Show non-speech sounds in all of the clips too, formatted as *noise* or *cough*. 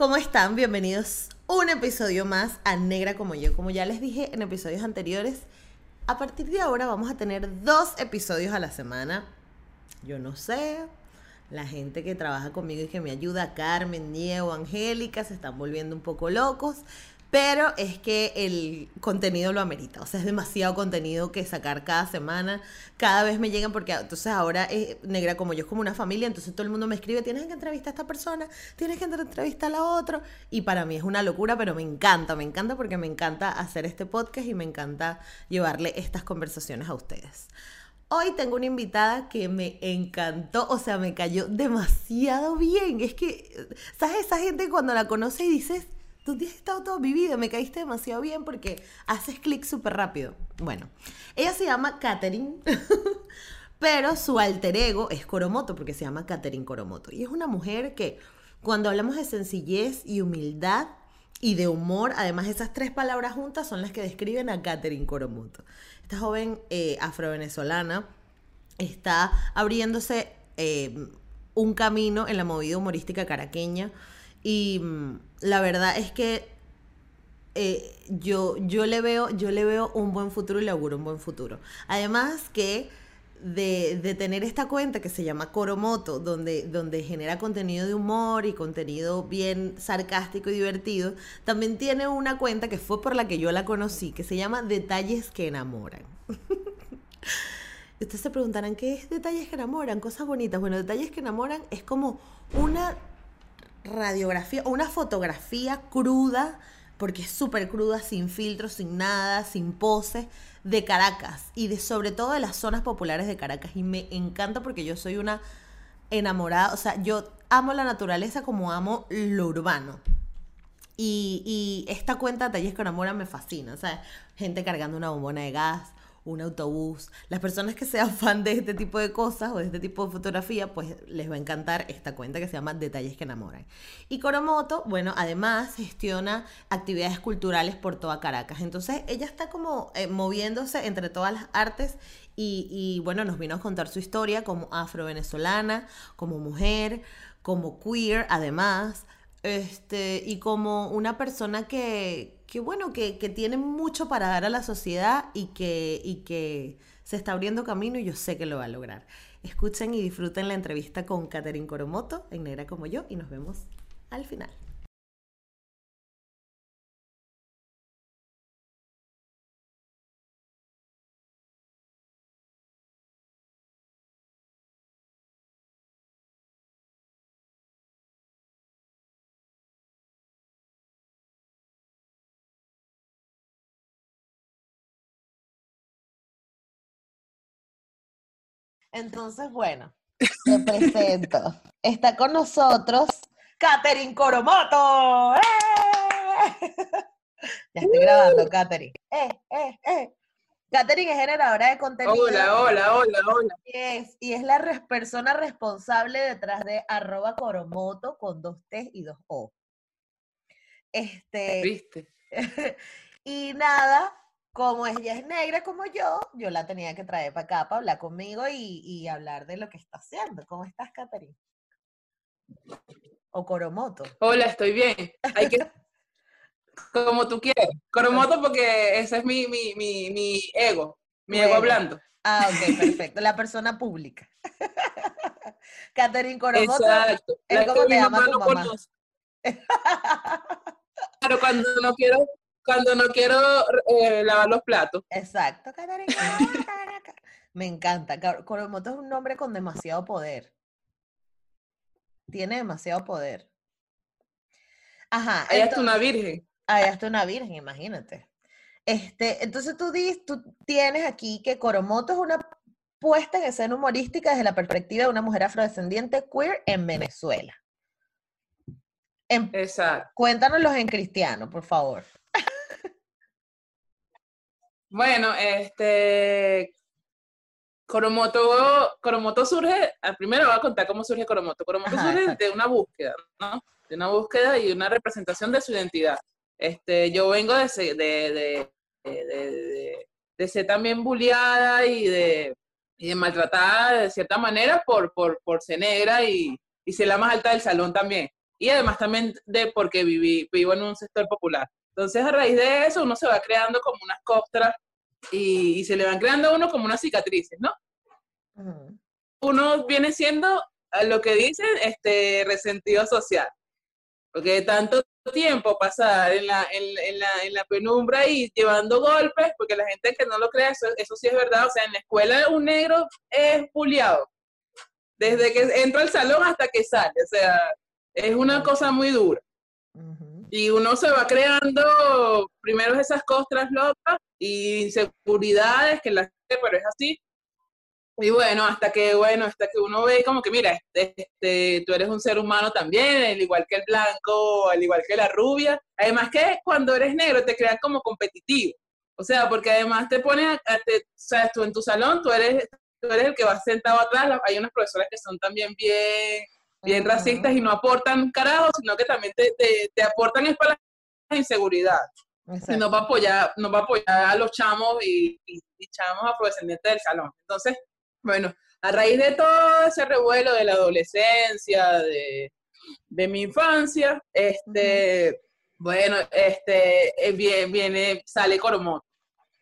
¿cómo están? Bienvenidos un episodio más a Negra como yo. Como ya les dije en episodios anteriores, a partir de ahora vamos a tener dos episodios a la semana. Yo no sé, la gente que trabaja conmigo y que me ayuda, Carmen, Diego, Angélica, se están volviendo un poco locos. Pero es que el contenido lo amerita. O sea, es demasiado contenido que sacar cada semana. Cada vez me llegan porque entonces ahora es negra como yo, es como una familia. Entonces todo el mundo me escribe, tienes que entrevistar a esta persona, tienes que entrevistar a la otra. Y para mí es una locura, pero me encanta, me encanta porque me encanta hacer este podcast y me encanta llevarle estas conversaciones a ustedes. Hoy tengo una invitada que me encantó, o sea, me cayó demasiado bien. Es que, ¿sabes? Esa gente cuando la conoce y dices, tú has estado todo vivido, me caíste demasiado bien porque haces clic súper rápido. Bueno, ella se llama Katherine, *laughs* pero su alter ego es Coromoto, porque se llama Katherine Coromoto. Y es una mujer que cuando hablamos de sencillez y humildad y de humor, además esas tres palabras juntas son las que describen a Katherine Coromoto. Esta joven eh, afrovenezolana está abriéndose eh, un camino en la movida humorística caraqueña y mm, la verdad es que eh, yo, yo, le veo, yo le veo un buen futuro y le auguro un buen futuro. Además que de, de, tener esta cuenta que se llama Coromoto, donde, donde genera contenido de humor y contenido bien sarcástico y divertido, también tiene una cuenta que fue por la que yo la conocí, que se llama Detalles que enamoran. *laughs* Ustedes se preguntarán, ¿qué es Detalles que enamoran? Cosas bonitas. Bueno, Detalles que enamoran es como una radiografía o una fotografía cruda, porque es súper cruda, sin filtros, sin nada, sin poses, de Caracas y de sobre todo de las zonas populares de Caracas. Y me encanta porque yo soy una enamorada, o sea, yo amo la naturaleza como amo lo urbano. Y, y esta cuenta de talles que enamoran me fascina, o sea, gente cargando una bombona de gas, un autobús. Las personas que sean fan de este tipo de cosas o de este tipo de fotografía, pues les va a encantar esta cuenta que se llama Detalles que enamoran. Y Coromoto, bueno, además gestiona actividades culturales por toda Caracas. Entonces ella está como eh, moviéndose entre todas las artes y, y, bueno, nos vino a contar su historia como afro-venezolana, como mujer, como queer, además, este, y como una persona que, que bueno, que, que, tiene mucho para dar a la sociedad y que, y que se está abriendo camino y yo sé que lo va a lograr. Escuchen y disfruten la entrevista con Catherine Coromoto en Negra como yo y nos vemos al final. Entonces, bueno, te *laughs* presento. Está con nosotros Katherine Coromoto. ¡Eh! *laughs* Ya estoy grabando, Katherine. ¡Eh, eh, eh! Katherine es generadora de contenido. Hola, hola, hola, hola. Y es, y es la res persona responsable detrás de arroba Coromoto con dos T y dos O. Este. ¿Viste? *laughs* y nada, como ella es negra como yo, yo la tenía que traer para acá para hablar conmigo y, y hablar de lo que está haciendo. ¿Cómo estás, Katherine? O Coromoto. Hola, estoy bien. Hay que, *laughs* como tú quieras. Coromoto porque ese es mi, mi, mi, mi ego, mi bueno. ego hablando. Ah, ok, perfecto. La persona pública. *laughs* Katherine Coromoto. Exacto. Es como te llama tu mamá. Claro, cuando no quiero cuando no quiero eh, lavar los platos. Exacto, Me encanta. Coromoto es un nombre con demasiado poder. Tiene demasiado poder. Ajá. Allá está una virgen. Allá está una virgen, imagínate. Este, entonces tú, dices, tú tienes aquí que Coromoto es una puesta en escena humorística desde la perspectiva de una mujer afrodescendiente queer en Venezuela. En- Exacto. cuéntanoslos en cristiano, por favor. Bueno, este. Coromoto, Coromoto surge, ah, primero voy a contar cómo surge Coromoto. Coromoto Ajá, surge exacto. de una búsqueda, ¿no? De una búsqueda y una representación de su identidad. Este, yo vengo de, se- de, de, de, de- de- de ser también bulliada y de, y de maltratada de cierta manera por, por, por ser negra y, y ser la más alta del salón también. Y además también de porque viví, vivo en un sector popular. Entonces, a raíz de eso, uno se va creando como unas costras y, y se le van creando a uno como unas cicatrices, ¿no? Uno viene siendo, a lo que dicen, este resentido social. Porque tanto tiempo pasar en la, en, en la, en la penumbra y llevando golpes, porque la gente que no lo cree, eso, eso sí es verdad. O sea, en la escuela un negro es bulliado. Desde que entra al salón hasta que sale. O sea, es una cosa muy dura. Y uno se va creando primero esas costras locas y inseguridades que la gente, pero es así. Y bueno, hasta que, bueno, hasta que uno ve como que, mira, este, este, tú eres un ser humano también, al igual que el blanco, al igual que la rubia. Además que cuando eres negro te crean como competitivo. O sea, porque además te ponen, te- o sea, tú en tu salón, tú eres, tú eres el que va sentado atrás. Hay unas profesoras que son también bien, bien racistas y no aportan carajo, sino que también te, te, te aportan es para la inseguridad. Y Exacto. no va a apoyar, no va a apoyar a los chamos y, y- y chamos afrodescendientes del salón. Entonces, bueno, a raíz de todo ese revuelo de la adolescencia, de, de mi infancia, este, bueno, este, eh, viene, viene, sale Coromoto,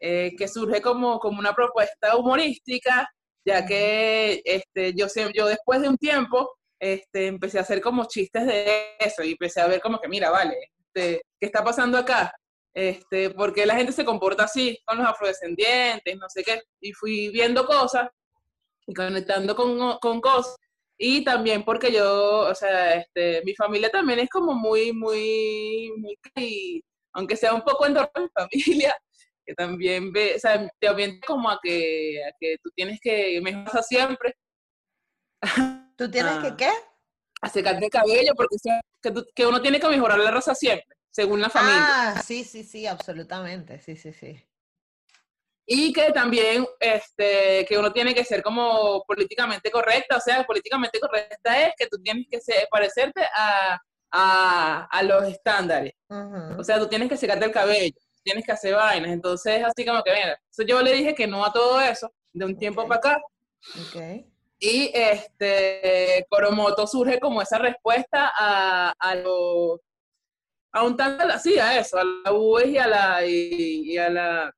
eh, que surge como, como una propuesta humorística, ya que este, yo, yo después de un tiempo este, empecé a hacer como chistes de eso y empecé a ver como que, mira, vale, este, ¿qué está pasando acá? Este, porque la gente se comporta así con los afrodescendientes, no sé qué, y fui viendo cosas y conectando con, con cosas. Y también porque yo, o sea, este, mi familia también es como muy, muy, muy, y aunque sea un poco en torno a mi familia, que también ve, o sea, te orienta como a que, a que tú tienes que mejorar siempre, *laughs* ¿Tú tienes Ah. que qué? a secarte el cabello, porque que, uno tiene que mejorar la raza siempre, según la familia. Ah, sí, sí, sí, absolutamente. Sí, sí, sí. Y que también, este, que uno tiene que ser como políticamente correcta, o sea, políticamente correcta es que tú tienes que ser- parecerte a, a, a los estándares. O sea, tú tienes que secarte el cabello, tienes que hacer vainas. Entonces, así como que, mira, yo le dije que no a todo eso de un tiempo para acá. Ok. Y este, Coromoto surge como esa respuesta a, a lo, a un tanto, sí, a eso, a la UES y a la, y, y a la,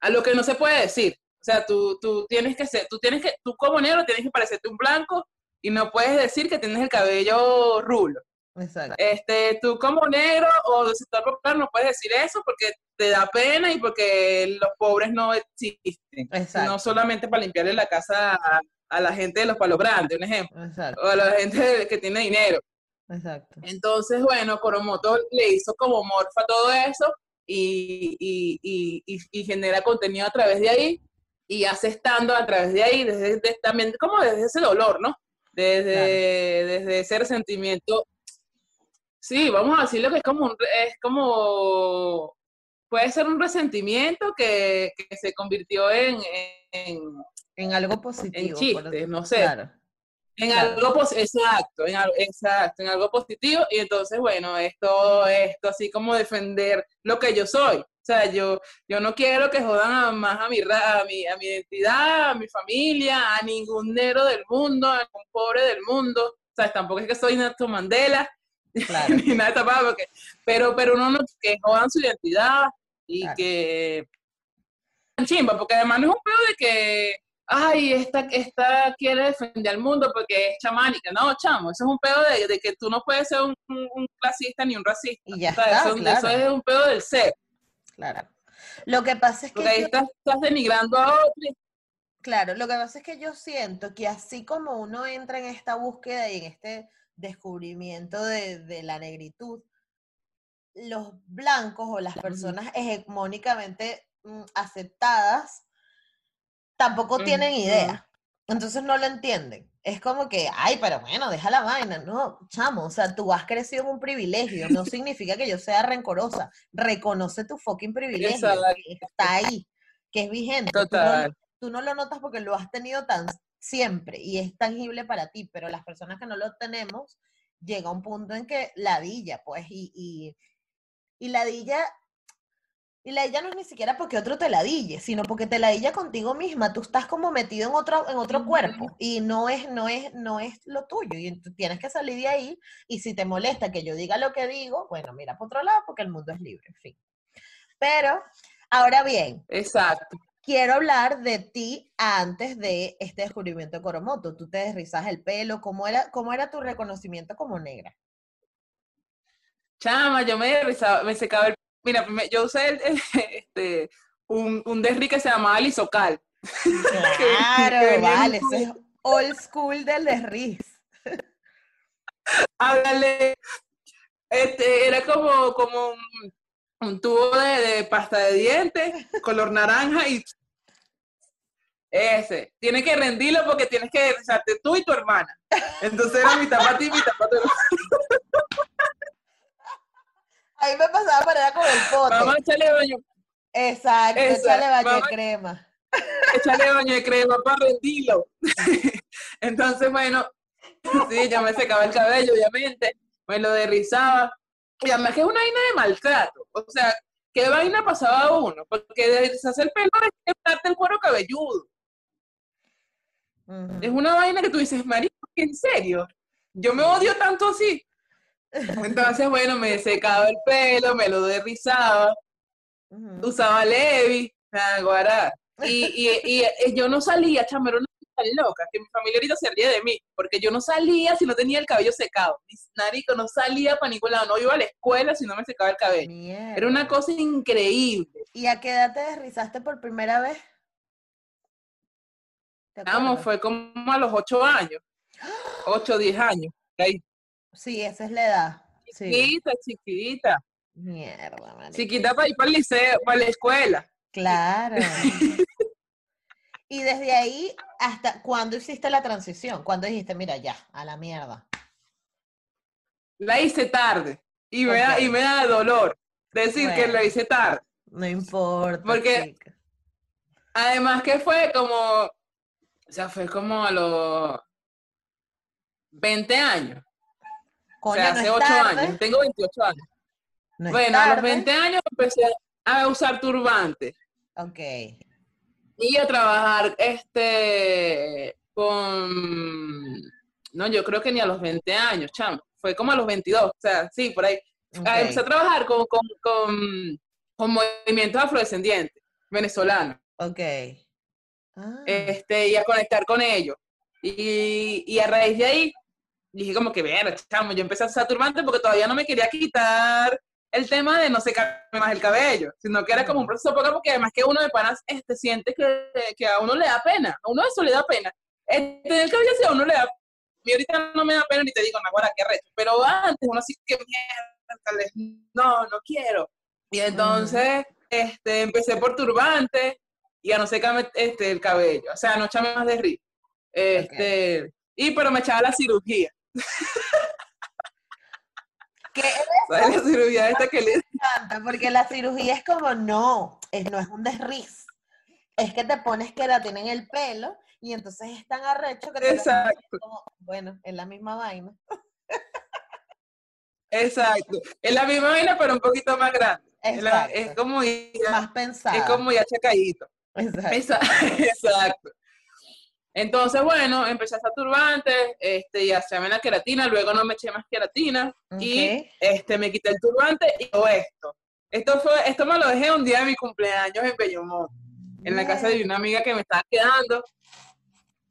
a lo que no se puede decir. O sea, tú, tú tienes que ser, tú tienes que, tú como negro tienes que parecerte un blanco y no puedes decir que tienes el cabello rulo. Exacto. Este, tú como negro o del sector popular no puedes decir eso porque te da pena y porque los pobres no existen. Exacto. No solamente para limpiarle la casa a, a la gente de los palos grandes, un ejemplo, Exacto. o a la gente que tiene dinero. Exacto. Entonces, bueno, Coromoto le hizo como morfa todo eso y, y, y, y- y genera contenido a través de ahí y hace estando a través de ahí, desde, de- también como desde ese dolor, ¿no? Desde, desde ese resentimiento. Sí, vamos a decirlo que es como, un, es como, puede ser un resentimiento que, que se convirtió en, en, En algo positivo. chistes, decir- no sé. Claro. en Claro. algo exacto, en exacto, en algo positivo, y entonces, bueno, esto, esto así como defender lo que yo soy. O sea, yo, yo no quiero que jodan a- más a mi, a, mi, a mi identidad, a mi familia, a ningún negro del mundo, a ningún pobre del mundo. O sea, tampoco es que soy Nelson Mandela, *laughs* Claro. ni nada de porque, pero, pero uno no, que jodan su identidad y Claro. que chimba, porque además no es un pedo de que, ay, esta, esta quiere defender al mundo porque es chamánica. No, chamo, eso es un pedo de, de que tú no puedes ser un, un- un clasista ni un racista. Y ya O sea, está, eso, claro. eso es un pedo del ser, Claro. Lo que pasa es que porque ahí yo- estás, estás denigrando a otro. y- Claro, lo que pasa es que yo siento que así como uno entra en esta búsqueda y en este descubrimiento de, de la negritud, los blancos o las personas hegemónicamente mm, aceptadas tampoco tienen idea. Entonces no lo entienden. Es como que, ay, pero bueno, deja la vaina. No, chamo, o sea, tú has crecido en un privilegio. No *laughs* significa que yo sea rencorosa. Reconoce tu fucking privilegio. Que está ahí, que es vigente. Tú no- Total. tú no lo notas porque lo has tenido tan siempre y es tangible para ti, pero las personas que no lo tenemos, llega un punto en que ladilla, pues, y, y, y ladilla, y ladilla no es ni siquiera porque otro te ladille, sino porque te ladilla contigo misma, tú estás como metido en otro, en otro cuerpo y no es, no es, no es lo tuyo, y tú tienes que salir de ahí, y si te molesta que yo diga lo que digo, bueno, mira por otro lado porque el mundo es libre, en fin. Pero, ahora bien, Exacto. quiero hablar de ti antes de este descubrimiento de Coromoto. Tú te desrizas el pelo, ¿cómo era, cómo era tu reconocimiento como negra? Chama, yo me rizaba, me secaba el... Mira, yo usé el- *laughs* este, un, un desri que se llamaba lisocal. *laughs* Claro, vale, eso es old school del desriz. *laughs* Háblale. Este, era como, como un, un tubo de, de pasta de dientes, color naranja y ese. Tienes que rendirlo porque tienes que rizarte tú y tu hermana. Entonces era mitad para ti y tu hermana. Ahí me pasaba para allá con el pote. Vamos a echarle baño, Exacto, Esa, échale baño de crema. echarle baño de crema para rendirlo. *laughs* Entonces, bueno, sí, yo me secaba el cabello, obviamente, me lo derrizaba. Y además que es una vaina de maltrato. O sea, ¿qué vaina pasaba a uno? Porque deshacer el pelo es quitarte el cuero cabelludo. Es una vaina que tú dices, marico, ¿en serio? Yo me odio tanto así. Entonces, bueno, me secaba el pelo, me lo derrizaba, usaba Levi, guará. Y, y, y, y yo no salía, una cosa tan loca, que mi familia ahorita se ríe de mí, porque yo no salía si no tenía el cabello secado. Narico, no salía para ningún lado, no iba a la escuela si no me secaba el cabello. Era una cosa increíble. ¿Y a qué edad te desrizaste por primera vez? ¿Te Vamos, fue como a los ocho años, ocho, diez años. Ahí, Sí, esa es la edad. Sí. chiquita, chiquita, Mierda, marica. chiquita para ir para el liceo, para la escuela. Claro. *laughs* y desde ahí, ¿hasta cuándo hiciste la transición? ¿Cuándo dijiste, mira, ya, a la mierda? La hice tarde y me, da, y me da dolor decir que la hice tarde. No importa. Porque- chica. Además que fue como, o sea, fue como a los 20 años, o Coño, sea, no hace es 8 tarde, años, tengo 28 años. no bueno, a los tarde. 20 años empecé a usar turbante Ok. y a trabajar este con, no, yo creo que ni a los 20 años, chamo, fue como a los 22, o sea, sí, por ahí. Ah, ok. Empecé a trabajar con, con, con, con movimientos afrodescendientes venezolanos. Ok. Ah, este, y a conectar con ellos. Y, y a raíz de ahí, dije como que, ver, chamo, yo empecé a usar turbante porque todavía no me quería quitar el tema de no secarme más el cabello, sino que era como un proceso poco porque además que uno de panas este, siente que, que a uno le da pena, a uno eso le da pena. Tener el cabello así a uno le da y ahorita no me da pena ni te digo, Naguara, qué recho, pero antes uno así que mierda, no, no quiero. Y entonces, este, empecé por turbante y a no secarme este, el cabello, o sea, no echarme más de río. Este, y pero me echaba la cirugía, ¿Qué es *laughs* ¿sabes? La cirugía esta que le? Porque la cirugía es como, no, es, no es un desriz. Es que te pones queratina en el pelo y entonces es tan arrecho que te Exacto. como, bueno, es la misma vaina. Exacto. Es la misma vaina, pero un poquito más grande. Es, como ya, Más pensada. es como ya chacadito. Exacto. *laughs* Exacto. Entonces, bueno, empecé a hacer turbante, este, y a hacerme la queratina, luego no me eché más queratina, y Ok. este, me quité el turbante y todo esto. Esto fue, esto me lo dejé un día de mi cumpleaños en Bellomont, en la casa de una amiga que me estaba quedando,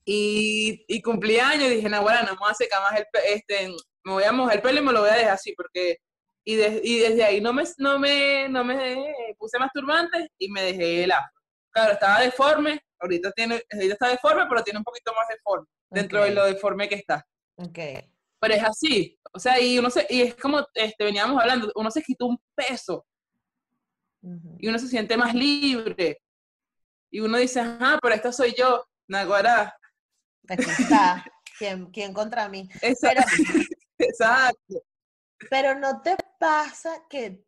y, y cumplí años, y dije, no, bueno, no me voy a secar más el este, me voy a mojar el pelo y me lo voy a dejar así, porque, y, de- y desde ahí no me, no me, no me puse más turbante y me dejé el afro. Claro, estaba deforme, ahorita tiene, ahorita está deforme, pero tiene un poquito más deforme, dentro de lo deforme que está. Ok. Pero es así, o sea, y uno se, y es como este, veníamos hablando, uno se quitó un peso y uno se siente más libre. y uno dice, ajá, pero esta soy yo, Naguará. Aquí está. ¿Quién, quién contra mí? Exacto. *laughs* Exacto. Pero no te pasa que,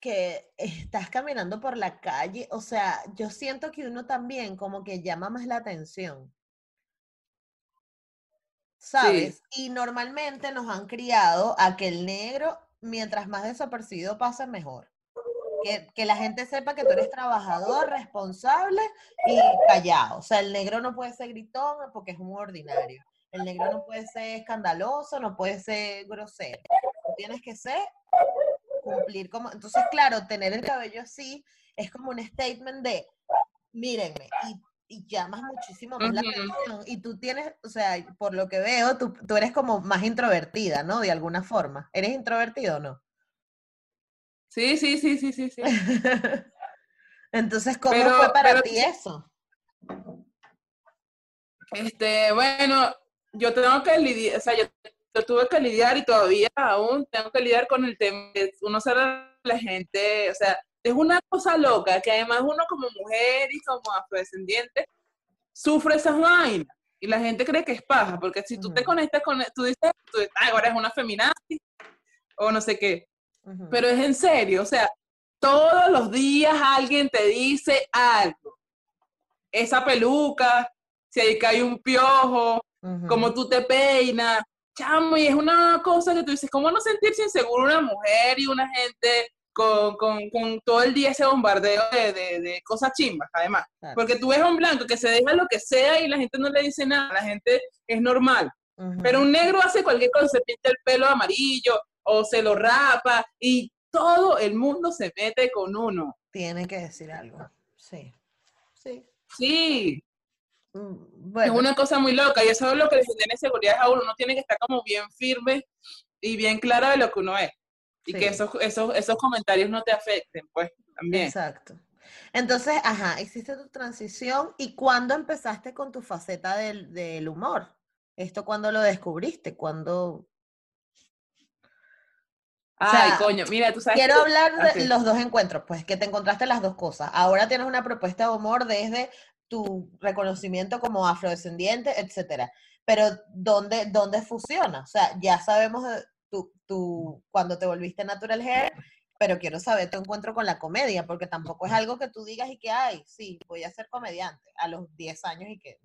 que estás caminando por la calle, o sea, yo siento que uno también como que llama más la atención. ¿Sabes? Y normalmente nos han criado a que el negro, mientras más desapercibido pase, mejor. Que, que la gente sepa que tú eres trabajador, responsable y callado. O sea, el negro no puede ser gritón porque es un ordinario. El negro no puede ser escandaloso, no puede ser grosero. Tú tienes que ser, cumplir como... Entonces, claro, tener el cabello así es como un statement de, mírenme, y, y llamas muchísimo más la atención. Y tú tienes, o sea, por lo que veo, tú, tú eres como más introvertida, ¿no? De alguna forma. ¿Eres introvertido o no? Sí, sí, sí, sí, sí, sí. *laughs* Entonces, ¿cómo Pero- fue para pero ti eso? Este, bueno, yo tengo que lidiar, o sea, yo, yo tuve que lidiar y todavía aún tengo que lidiar con el tema de uno ser la gente, o sea, es una cosa loca que además uno como mujer y como afrodescendiente sufre esas vainas y la gente cree que es paja, porque si tú te conectas con, tú dices, tú dices, "Ay, ahora es una feminazi o no sé qué, pero es en serio, o sea, todos los días alguien te dice algo. Esa peluca, si ahí cae un piojo, cómo Ujú. tú te peinas, chamo, y es una cosa que tú dices, ¿cómo no sentirse inseguro una mujer y una gente con, con- con todo el día ese bombardeo de, de- de cosas chimbas, además? Claro. Porque tú ves a un blanco que se deja lo que sea y la gente no le dice nada, la gente es normal. Pero un negro hace cualquier cosa, se pinta el pelo amarillo o se lo rapa y todo el mundo se mete con uno. Tiene que decir algo. Sí. Sí. Sí, Mm, es una cosa muy loca y eso es lo que le genera inseguridad a uno. Uno tiene que estar como bien firme y bien clara de lo que uno es. Y que esos, esos, esos comentarios no te afecten, pues, también. exacto. Entonces, ajá, hiciste tu transición y ¿cuándo empezaste con tu faceta del, del humor? ¿Esto cuándo lo descubriste? ¿Cuándo? Ay, sea, coño, mira, tú sabes Quiero que- hablar de Así. los dos encuentros, pues que te encontraste las dos cosas. Ahora tienes una propuesta de humor desde tu reconocimiento como afrodescendiente, etcétera. Pero ¿dónde, dónde funciona? O sea, ya sabemos tu, tu, cuando te volviste natural hair, pero quiero saber tu encuentro con la comedia, porque tampoco es algo que tú digas y que, ay, sí, voy a ser comediante a los 10 años y que...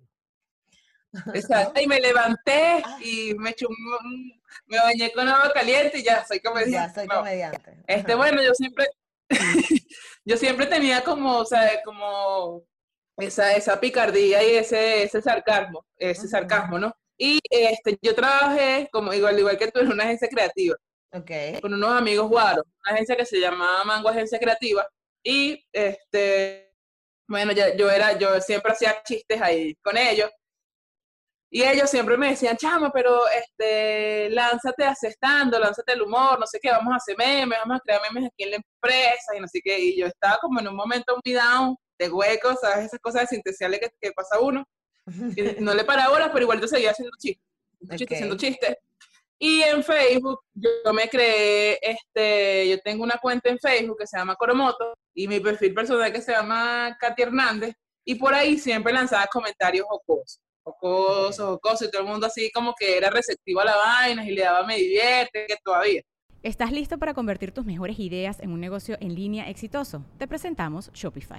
*laughs* Exacto, y me levanté Ah. y me eché un- me bañé con agua caliente y ya soy Ya comediante. soy No. comediante. Este, Ajá. bueno, yo siempre, *laughs* yo siempre tenía como, o sea, como esa, esa picardía y ese, ese sarcasmo, ese sarcasmo, ¿no? Y este, yo trabajé, como igual, igual que tú, en una agencia creativa, Ok. con unos amigos guaros, una agencia que se llamaba Mango Agencia Creativa, y este, bueno, ya- yo era, yo siempre hacía chistes ahí con ellos, y ellos siempre me decían, chamo, pero este, lánzate asestando, lánzate el humor, no sé qué, vamos a hacer memes, vamos a crear memes aquí en la empresa y no sé qué. Y yo estaba como en un momento muy down, de huecos, ¿sabes? Esas cosas existenciales que, que pasa uno. Y *laughs* no le paraba bolas, pero igual yo seguía haciendo chistes, chistes, haciendo chistes. Y en Facebook yo me creé, este, yo tengo una cuenta en Facebook que se llama Coromoto y mi perfil personal que se llama Katy Hernández y por ahí siempre lanzaba comentarios jocosos, jocosos, jocosos y todo el mundo así como que era receptivo a la vaina y le daba me divierte, que todavía. ¿Estás listo para convertir tus mejores ideas en un negocio en línea exitoso? Te presentamos Shopify.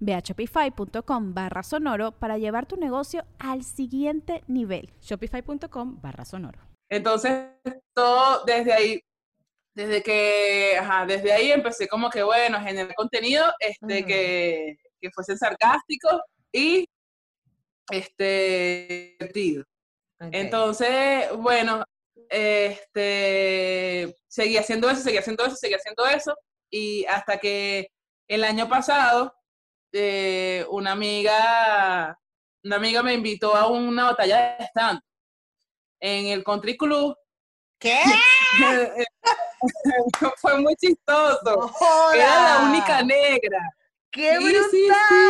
Ve a shopify.com barra sonoro para llevar tu negocio al siguiente nivel. Shopify.com barra sonoro. Entonces, todo desde ahí desde que, ajá, desde ahí empecé como que, bueno, a generar contenido este, que, que fuesen sarcásticos y este, divertidos. Ok. Entonces, bueno, este, seguí haciendo eso, seguí haciendo eso, seguí haciendo eso, y hasta que el año pasado, eh, una amiga, una amiga me invitó a una batalla de stand en el Country Club. ¿Qué? *laughs* Fue muy chistoso. Era la única negra. ¡Qué Sí, brutal, sí,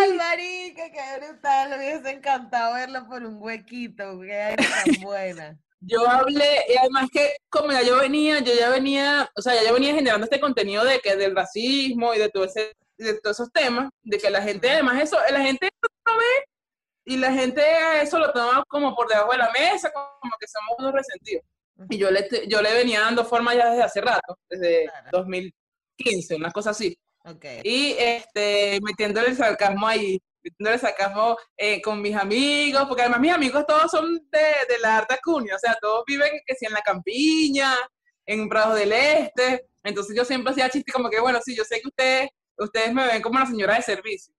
sí. marica! ¡Qué brutal! Me hubiese encantado verlo por un huequito. ¡Qué tan *laughs* buena! Yo hablé, y además que como ya yo venía, yo ya venía, o sea, ya yo venía generando este contenido de que del racismo y de todo ese, de todos esos temas, de que la gente, además eso, la gente no ve y la gente eso lo toma como por debajo de la mesa, como que somos unos resentidos. Y yo le, yo le venía dando forma ya desde hace rato, desde Claro. 2015, una cosa así. Ok. Y este, metiéndole el sarcasmo ahí, metiéndole el sarcasmo eh, con mis amigos, porque además mis amigos todos son de, de la Arta Cunha, o sea, todos viven que si en la campiña, en Prados del Este, entonces yo siempre hacía chistes como que, bueno, sí, yo sé que ustedes, ustedes me ven como una señora de servicio.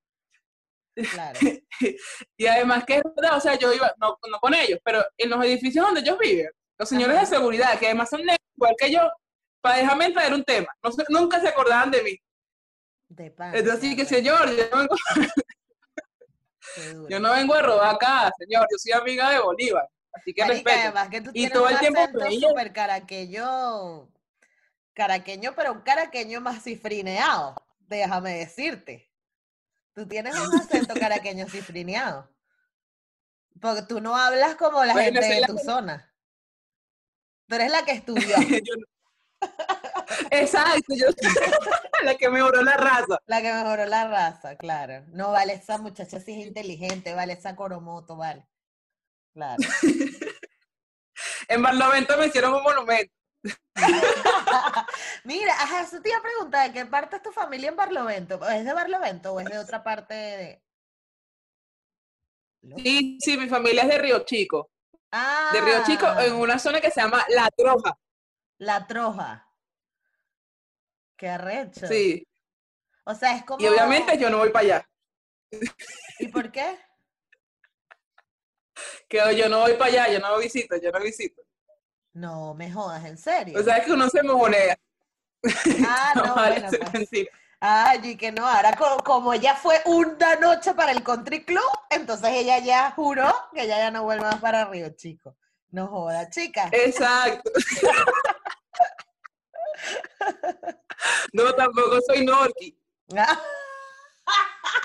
Claro. *laughs* Y además que es verdad, o sea, yo iba, no, no con ellos, pero en los edificios donde ellos viven, los señores Ajá. de seguridad, que además son negros, igual que yo, para dejarme traer un tema, no nunca se acordaban de mí. De pan. Entonces, sí que señor, yo no vengo. *laughs* Yo no vengo a robar acá, señor. Yo soy amiga de Bolívar. Así que respeto. además que tú Y todo el tiempo súper caraqueño, caraqueño, pero un caraqueño más cifrineado, déjame decirte. Tú tienes un *laughs* acento caraqueño cifrineado. Porque tú no hablas como la Bueno, gente de tu que- zona. Tú eres la que estudió, *laughs* Yo Exacto, yo *laughs* la que mejoró la raza. la que mejoró la raza, claro. No, vale, esa muchacha sí es inteligente, vale, esa coromoto, vale. Claro. En Barlovento me hicieron un monumento. *laughs* Mira, ajá, eso te iba a preguntar, ¿de qué parte es tu familia en Barlovento? ¿Es de Barlovento o es de otra parte de...? Sí, sí, mi familia es de Río Chico. Ah, De Río Chico, en una zona que se llama La Troja. La Troja. Qué arrecho. Sí. O sea, es como... Y obviamente yo no voy para allá. ¿Y por qué? *laughs* Que yo no voy para allá, yo no visito, yo no visito. No me jodas, ¿en serio? O sea, es que uno se mojonea. ah, *laughs* no, No, vale, bueno, es pues. mentira. Ay, y que no, ahora co- como, ella fue una noche para el country club, entonces ella ya juró que ella ya no vuelve más para Río Chico. No joda, chica. Exacto. *laughs* No, tampoco soy Norki. Ah.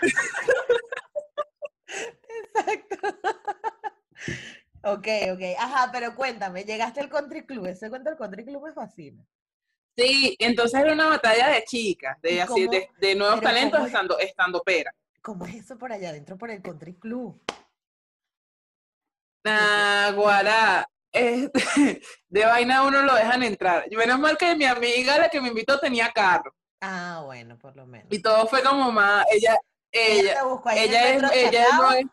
*laughs* Exacto. Ok, ok. Ajá, pero cuéntame, llegaste al country club. Ese cuento del country club me fascina. Sí, entonces era una batalla de chicas, ¿Y de, así, de, de nuevos talentos ¿cómo es? estando, estando pera. ¿Cómo es eso por allá adentro, por el country club? Ah, guará. Este, *laughs* de vaina uno lo dejan entrar. Menos mal que mi amiga, la que me invitó, tenía carro. Ah, bueno, por lo menos. Y todo fue como más, ella, ella, te buscó ahí en el ella es, ella no es.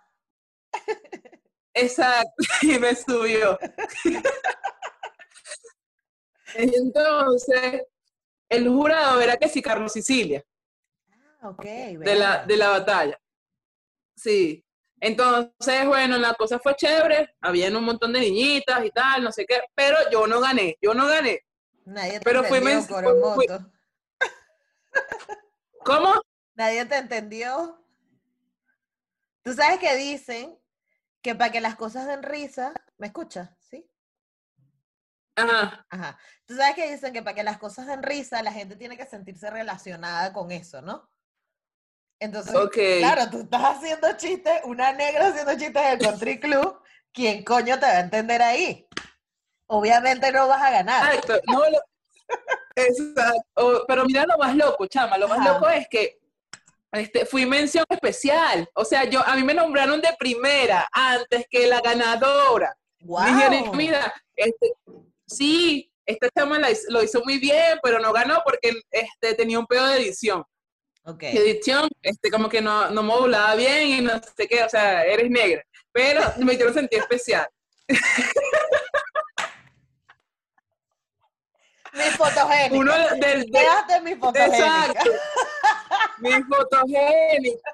Exacto, *laughs* y me subió. *laughs* Entonces, el jurado era que sí, Carlos Sicilia. Ah, ok. de la, de la batalla. Sí. Entonces, bueno, la cosa fue chévere, habían un montón de niñitas y tal, no sé qué, pero yo no gané, yo no gané. Nadie te pero fui fui-. ¿Cómo? Nadie te entendió. Tú sabes que dicen que para que las cosas den risa, ¿me escuchas? ¿Sí? Ajá. Ajá. Tú sabes que dicen que para que las cosas den risa, la gente tiene que sentirse relacionada con eso, ¿no? Entonces, Ok. claro, tú estás haciendo chistes, una negra haciendo chistes del country club, ¿quién coño te va a entender ahí? Obviamente no vas a ganar. Exacto. No, lo- Exacto. Pero mira lo más loco, chama, lo más Ajá. loco es que este, fui mención especial. O sea, yo a mí me nombraron de primera antes que la ganadora. ¡Wow! Dijeron, mira, este, sí, esta chama lo hizo muy bien, pero no ganó porque este, tenía un pedo de edición. Edición, este, como que no, no modulaba bien y no sé qué, o sea, eres negra. Pero me hicieron sentir especial. *laughs* Me fotogénica. Uno del, del- Quédate mi fotogénica. Exacto. Mi fotogénica.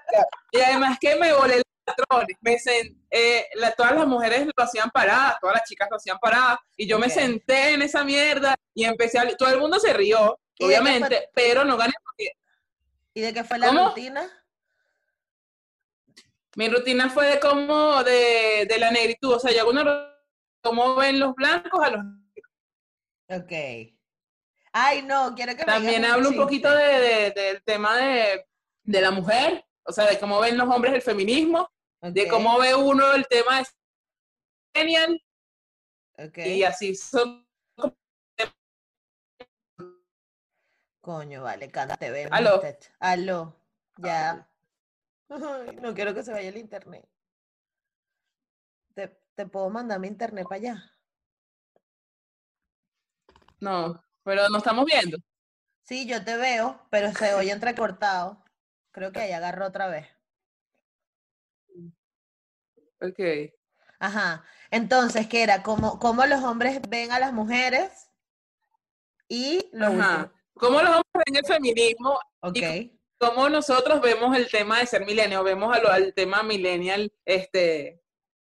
Y además que me volé los patrones. Me sen- eh, la- todas las mujeres lo hacían paradas, todas las chicas lo hacían paradas. Y yo me senté en esa mierda y empecé a... Todo el mundo se rió, ¿Y de qué obviamente, fue- pero no gané porque ¿Y de qué fue la ¿Cómo? rutina? mi rutina fue de como de, de la negritud. O sea, yo hago una cómo ven los blancos a los... Ok. Ay, no, quiero que me También digas hablo un poquito de, de- del tema de, de la mujer, o sea, de cómo ven los hombres el feminismo. de cómo ve uno el tema de genial ok. y así son Coño, vale, cántate, ven. Aló. usted. Aló. Ya. *laughs* Ay, no quiero que se vaya el internet. ¿Te, te puedo mandar mi internet para allá? no pero no estamos viendo Sí, yo te veo, pero se *laughs* oye entrecortado. Creo que ahí agarró otra vez. okay Ajá. Entonces, ¿qué era? ¿Cómo, cómo los hombres ven a las mujeres? Y lo Ajá. último. cómo los hombres ven el feminismo Ok. cómo nosotros vemos el tema de ser milenio vemos al tema millennial este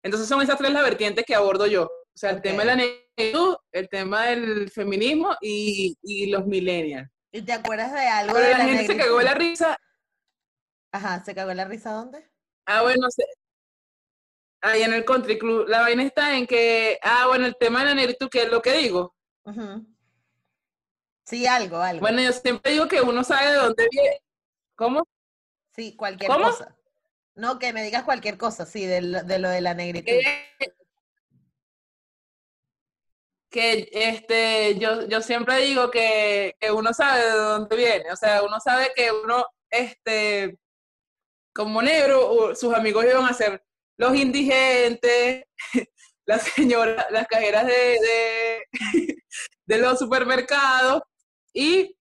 entonces son esas tres las vertientes que abordo yo o sea el tema de la negritud el tema del feminismo y, y los millennials ¿Y te acuerdas de algo pero de la la gente se cagó la negritud? risa Ajá, ¿se cagó la risa dónde? Ah, bueno, se- ahí en el country club, la vaina está en que, ah, bueno, el tema de la negritud, que es lo que digo. Sí, algo, algo. Bueno, yo siempre digo que uno sabe de dónde viene. ¿Cómo? Sí, cualquier ¿Cómo? cosa. No, que me digas cualquier cosa, sí, de lo de, lo de la negritud. Que, que, este, yo, yo siempre digo que, que uno sabe de dónde viene. O sea, uno sabe que uno, este, como negro, sus amigos iban a ser los indigentes, *laughs* las señoras, las cajeras de, de, *laughs* de los supermercados y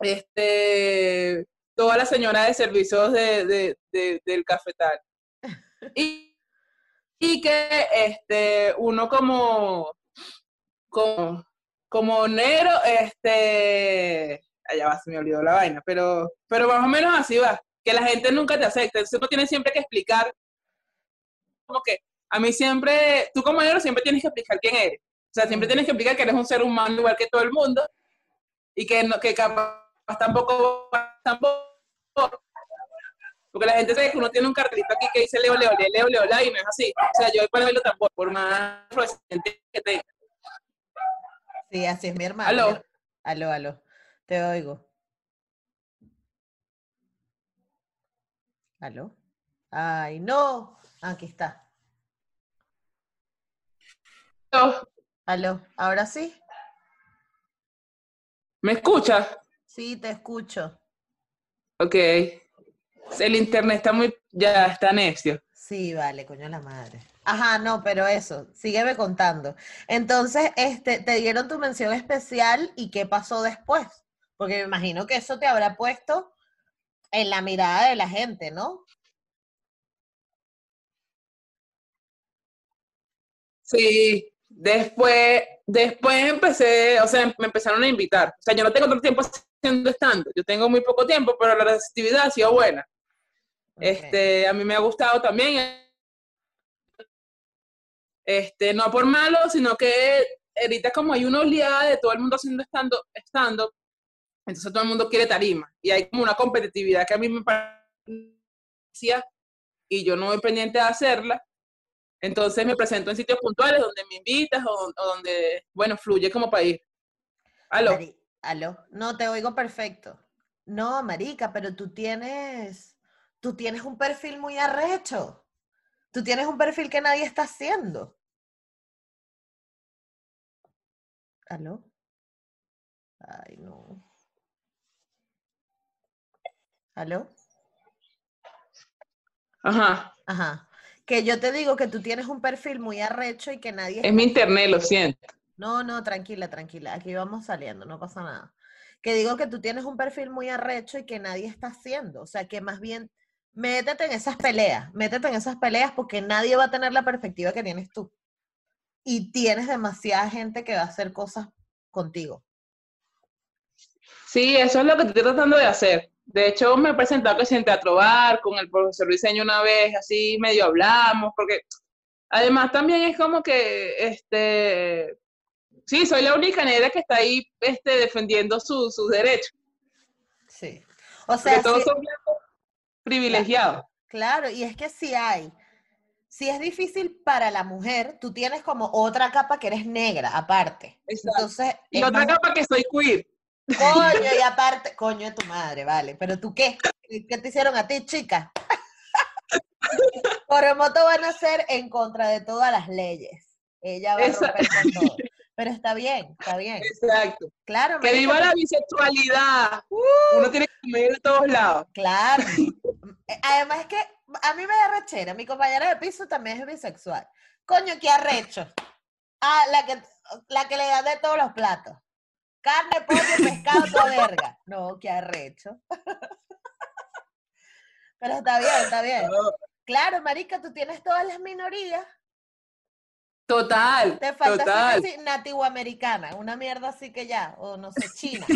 este, toda la señora de servicios de, de- de- del cafetal. *laughs* Y, y que este, uno como, como, como negro, este, allá va, se me olvidó la vaina, pero, pero más o menos así va, que la gente nunca te acepta, entonces uno tiene siempre que explicar, como que a mí siempre, tú como negro siempre tienes que explicar quién eres, o sea, siempre Mm. tienes que explicar que eres un ser humano igual que todo el mundo, y que, no, que capaz tampoco, tampoco, porque la gente sabe que uno tiene un cartelito aquí que dice Leo, Leo, Leo, Leo, Leo, y no es así, o sea, yo voy para verlo tampoco, por más que tenga. Sí, así es mi hermano. Aló. Aló, aló. Te oigo. ¿Aló? Ay, no. Aquí está. Aló. ¿Ahora sí? ¿Me escuchas? Sí, te escucho. Ok. El internet está muy, ya está necio. Sí, vale, coño la madre. Ajá, no, pero eso, sígueme contando. Entonces, este, te dieron tu mención especial y qué pasó después, porque me imagino que eso te habrá puesto en la mirada de la gente, ¿no? Sí, después, después empecé, o sea, me empezaron a invitar. O sea, yo no tengo tanto tiempo haciendo estando, yo tengo muy poco tiempo, pero la receptividad ha sido buena. Este, a mí me ha gustado también. Este, no por malo, sino que ahorita como hay una oleada de todo el mundo haciendo estando, estando, entonces todo el mundo quiere tarima. Y hay como una competitividad que a mí me parecía y yo no voy pendiente de hacerla. Entonces me presento en sitios puntuales donde me invitas o, donde, bueno, fluye como ir. Aló. Aló, no te oigo perfecto. No, marica, pero tú tienes, tú tienes un perfil muy arrecho. Tú tienes un perfil que nadie está haciendo. ¿Aló? Ay, no. ¿Aló? Ajá. Ajá. Que yo te digo que tú tienes un perfil muy arrecho y que nadie Es mi internet, lo siento. No, no, tranquila, tranquila. Aquí vamos saliendo, no pasa nada. Que digo que tú tienes un perfil muy arrecho y que nadie está haciendo. O sea, que más bien métete en esas peleas, métete en esas peleas porque nadie va a tener la perspectiva que tienes tú. Y tienes demasiada gente que va a hacer cosas contigo. Sí, eso es lo que estoy tratando de hacer. De hecho, me he presentado que en Teatro Bar con el profesor Diseño una vez, así medio hablamos, porque además también es como que, este, sí, soy la única negra que está ahí este, defendiendo sus derechos. Sí. O sea, todos son privilegiados. Claro, y es que sí hay. Si es difícil para la mujer, tú tienes como otra capa que eres negra, aparte. Entonces, y otra capa que soy queer. Coño, y *laughs* aparte, coño de tu madre, vale. Pero tú qué? ¿Qué te hicieron a ti, chica? *laughs* Coromoto van a ser en contra de todas las leyes. Ella va a romper con todo. *laughs* Pero está bien, está bien. Exacto. Claro. Que viva la bisexualidad. Uh. Uno tiene que comer de todos lados. Claro. Además es que a mí me da rechera. Mi compañera de piso también es bisexual. Coño, qué arrecho. Ah, la que, la que le da de todos los platos. Carne, pollo, *laughs* pescado, toda verga. No, qué arrecho. *laughs* Pero está bien, está bien. Claro, marica, tú tienes todas las minorías. Total. Te falta total. nativo americana, una mierda así que ya, o no sé, china. *laughs*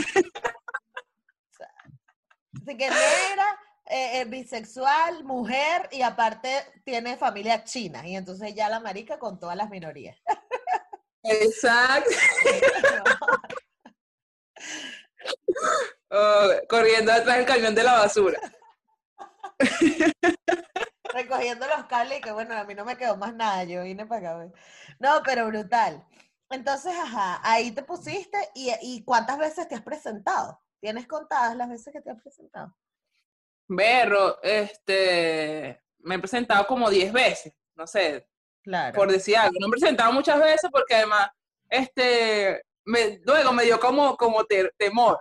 así que negra, eh, bisexual, mujer y aparte tiene familia china. Y entonces ya la marica con todas las minorías. Exacto. *laughs* Oh, corriendo atrás del camión de la basura. *laughs* Recogiendo los cables y que bueno, a mí no me quedó más nada, yo vine para acá. No, pero brutal. Entonces, ajá, ahí te pusiste y, y ¿cuántas veces te has presentado? ¿Tienes contadas las veces que te has presentado? Berro, este, me he presentado como 10 veces, no sé, claro. por decir algo. No me he presentado muchas veces porque además, este, me, luego me dio como, como temor,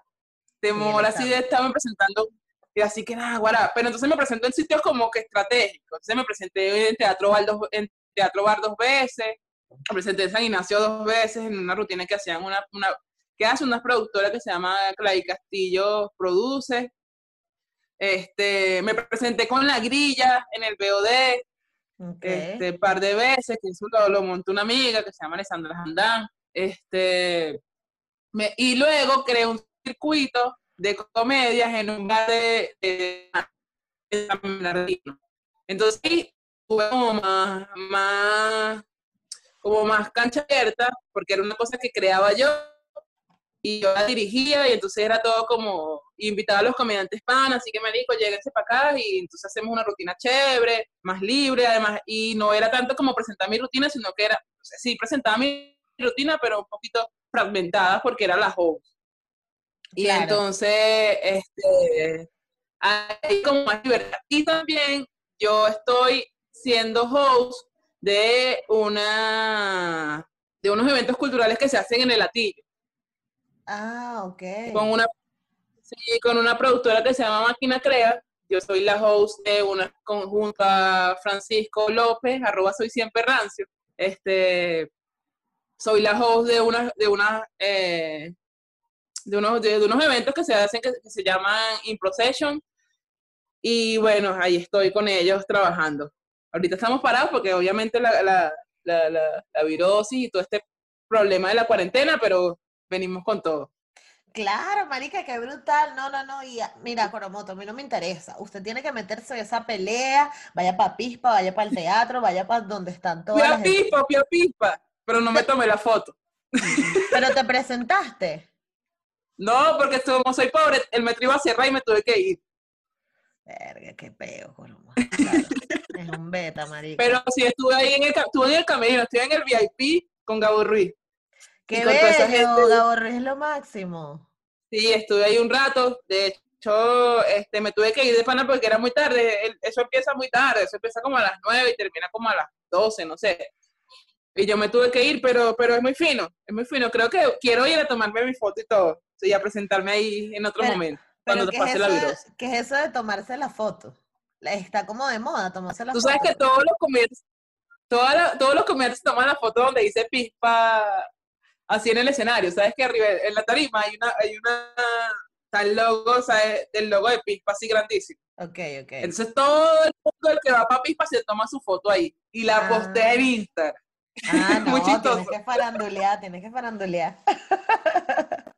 temor así de estarme presentando y así que nada, guará. Pero entonces me presento en sitios como que estratégicos. Entonces me presenté en Teatro Bar dos, en Teatro Bar dos veces, me presenté en San Ignacio dos veces en una rutina que hacían una, una que hace una productora que se llama Clay Castillo Produce. Este, me presenté con La Grilla en el BOD, este, par de veces, que eso lo, lo, montó una amiga que se llama Alessandra Jandán. Este, me, y luego creé un circuito de comedias en un bar de, de, Entonces, tuve como más, más, como más cancha abierta, porque era una cosa que creaba yo y yo la dirigía y entonces era todo como invitar a los comediantes pan, así que me dijo, lléguense para acá y entonces hacemos una rutina chévere, más libre además, y no era tanto como presentar mi rutina, sino que era, sí, presentaba mi rutina, pero un poquito fragmentada porque era la host. Y entonces, este, hay como más libertad. Y también yo estoy siendo host de una de unos eventos culturales que se hacen en el Latillo. Ah, ok. Con una, sí, con una productora que se llama Máquina Crea. Yo soy la host de una conjunta Francisco López, arroba soy siempre rancio. Este, soy la host de una, de una eh, de unos, de, unos eventos que se hacen que, se llaman In Procession. Y bueno, ahí estoy con ellos trabajando. Ahorita estamos parados porque obviamente la, la, la, la, virosis y todo este problema de la cuarentena, pero venimos con todo. Claro, marica, qué brutal. No, no, no. Y mira, Coromoto, a mí no me interesa. Usted tiene que meterse en esa pelea. Vaya para Pispa, vaya para el teatro, vaya para donde están todas. Pia Pispa, Pia Pispa. Pero no me tomé la foto. Pero te presentaste. No, porque como soy pobre, el metro iba a cerrar y me tuve que ir. Verga, qué peo, es un beta, marica. Pero sí, estuve ahí en el, estuve en el camerino, estuve en el VIP con Gabo Ruiz. Qué bello, Gabo Ruiz es lo máximo. Sí, estuve ahí un rato. De hecho, este, me tuve que ir de pana porque era muy tarde. Eso empieza muy tarde, eso empieza como a las 9 y termina como a las 12, no sé. Y yo me tuve que ir, pero, pero es muy fino, es muy fino. Creo que quiero ir a tomarme mi foto y todo y a presentarme ahí en otro momento, cuando te pase la virus. ¿Qué es eso de tomarse la foto? Está como de moda tomarse la foto. Tú sabes que todos los comercios, todos los comercios toman la foto donde dice pispa así en el escenario. Sabes que arriba en la tarima hay una, hay una tal logo, ¿sabes? El logo de pispa así grandísimo. Ok, ok. Entonces todo el mundo el que va para pispa se toma su foto ahí y la postea en Instagram. Ah, *laughs* no, tienes que farandulear, tienes que farandulear. *laughs*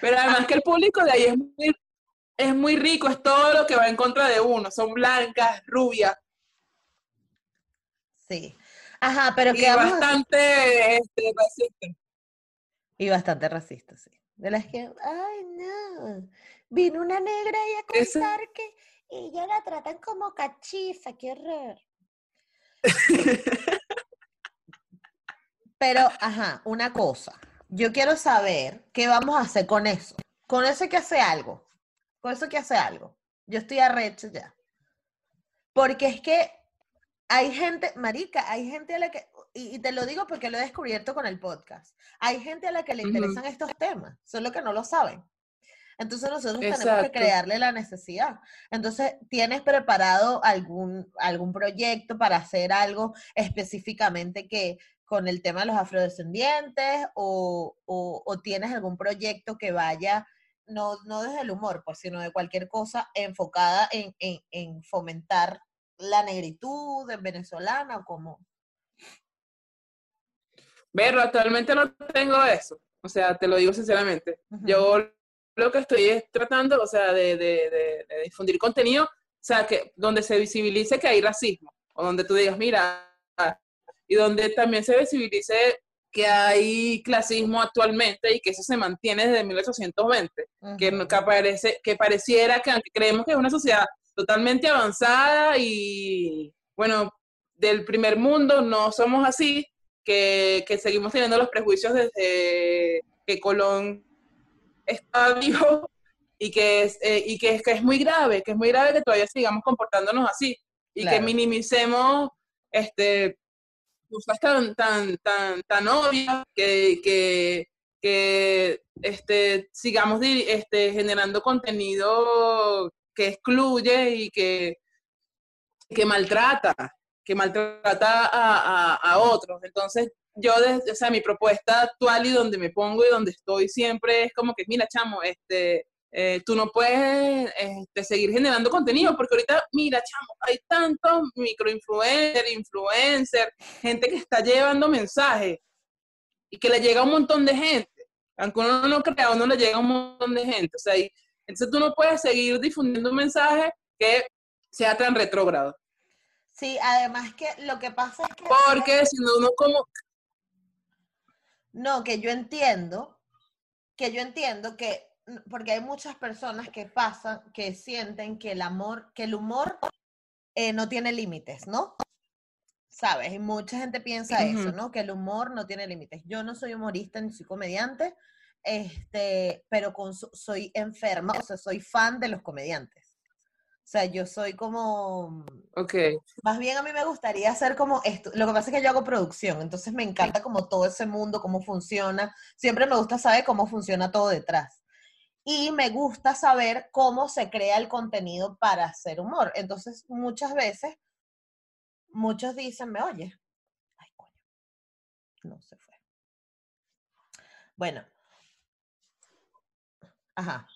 Pero además que el público de ahí es muy, es muy rico, es todo lo que va en contra de uno. Son blancas, rubias. Sí. Ajá, pero y que bastante este, racista. Y bastante racista, sí. De las que, ay, no, vino una negra ahí a Eso- contar que ella la tratan como cachifa, qué horror. Pero, ajá, una cosa. Yo quiero saber qué vamos a hacer con eso. Con eso hay que hacer algo. Con eso hay que hacer algo. Yo estoy arrecho ya. Porque es que hay gente, marica, hay gente a la que, y, y te lo digo porque lo he descubierto con el podcast, hay gente a la que le interesan estos temas, solo que no lo saben. Entonces nosotros tenemos que Exacto. crearle la necesidad. Entonces, ¿tienes preparado algún, algún proyecto para hacer algo específicamente que con el tema de los afrodescendientes o, o- o tienes algún proyecto que vaya, no, no desde el humor, pues, sino de cualquier cosa enfocada en, en- en fomentar la negritud en venezolana o como? Pero actualmente no tengo eso. O sea, te lo digo sinceramente. Yo lo que estoy es tratando, o sea, de, de- de- de difundir contenido, o sea, que donde se visibilice que hay racismo, o donde tú digas, mira, y donde también se visibilice que hay clasismo actualmente y que eso se mantiene desde 1820, que, no- Ujú. que, aparece, que pareciera que aunque creemos que es una sociedad totalmente avanzada y, bueno, del primer mundo, no somos así, que, que seguimos teniendo los prejuicios desde que Colón está vivo y que es, eh, y que es, que es muy grave, que es muy grave que todavía sigamos comportándonos así y que minimicemos este, cosas tan, tan, tan, tan obvias que, que, que este, sigamos este, generando contenido que excluye y que, que maltrata, que maltrata a, a, a otros. Entonces, yo, desde, o sea, mi propuesta actual y donde me pongo y donde estoy siempre es como que, mira, chamo, este, eh, tú no puedes este, seguir generando contenido, porque ahorita, mira, chamo, hay tantos microinfluencers, influencers, gente que está llevando mensajes y que le llega a un montón de gente. Aunque uno no crea, a uno le llega a un montón de gente. O sea, y- entonces tú no puedes seguir difundiendo un mensaje que sea tan retrógrado. Sí, además que lo que pasa es que... Porque si no, uno como... No, que yo entiendo, que yo entiendo que, porque hay muchas personas que pasan, que sienten que el amor, que el humor eh, no tiene límites, ¿no? ¿Sabes? Y mucha gente piensa eso. ¿no? Que el humor no tiene límites. Yo no soy humorista ni soy comediante, este, pero con, so- soy enferma, o sea, soy fan de los comediantes. O sea, yo soy como, Ok. más bien a mí me gustaría hacer como esto. Lo que pasa es que yo hago producción, entonces me encanta como todo ese mundo, cómo funciona. Siempre me gusta saber cómo funciona todo detrás. Y me gusta saber cómo se crea el contenido para hacer humor. Entonces, muchas veces, muchos dicen, me oye. Ay, coño. No se fue. Bueno. Ajá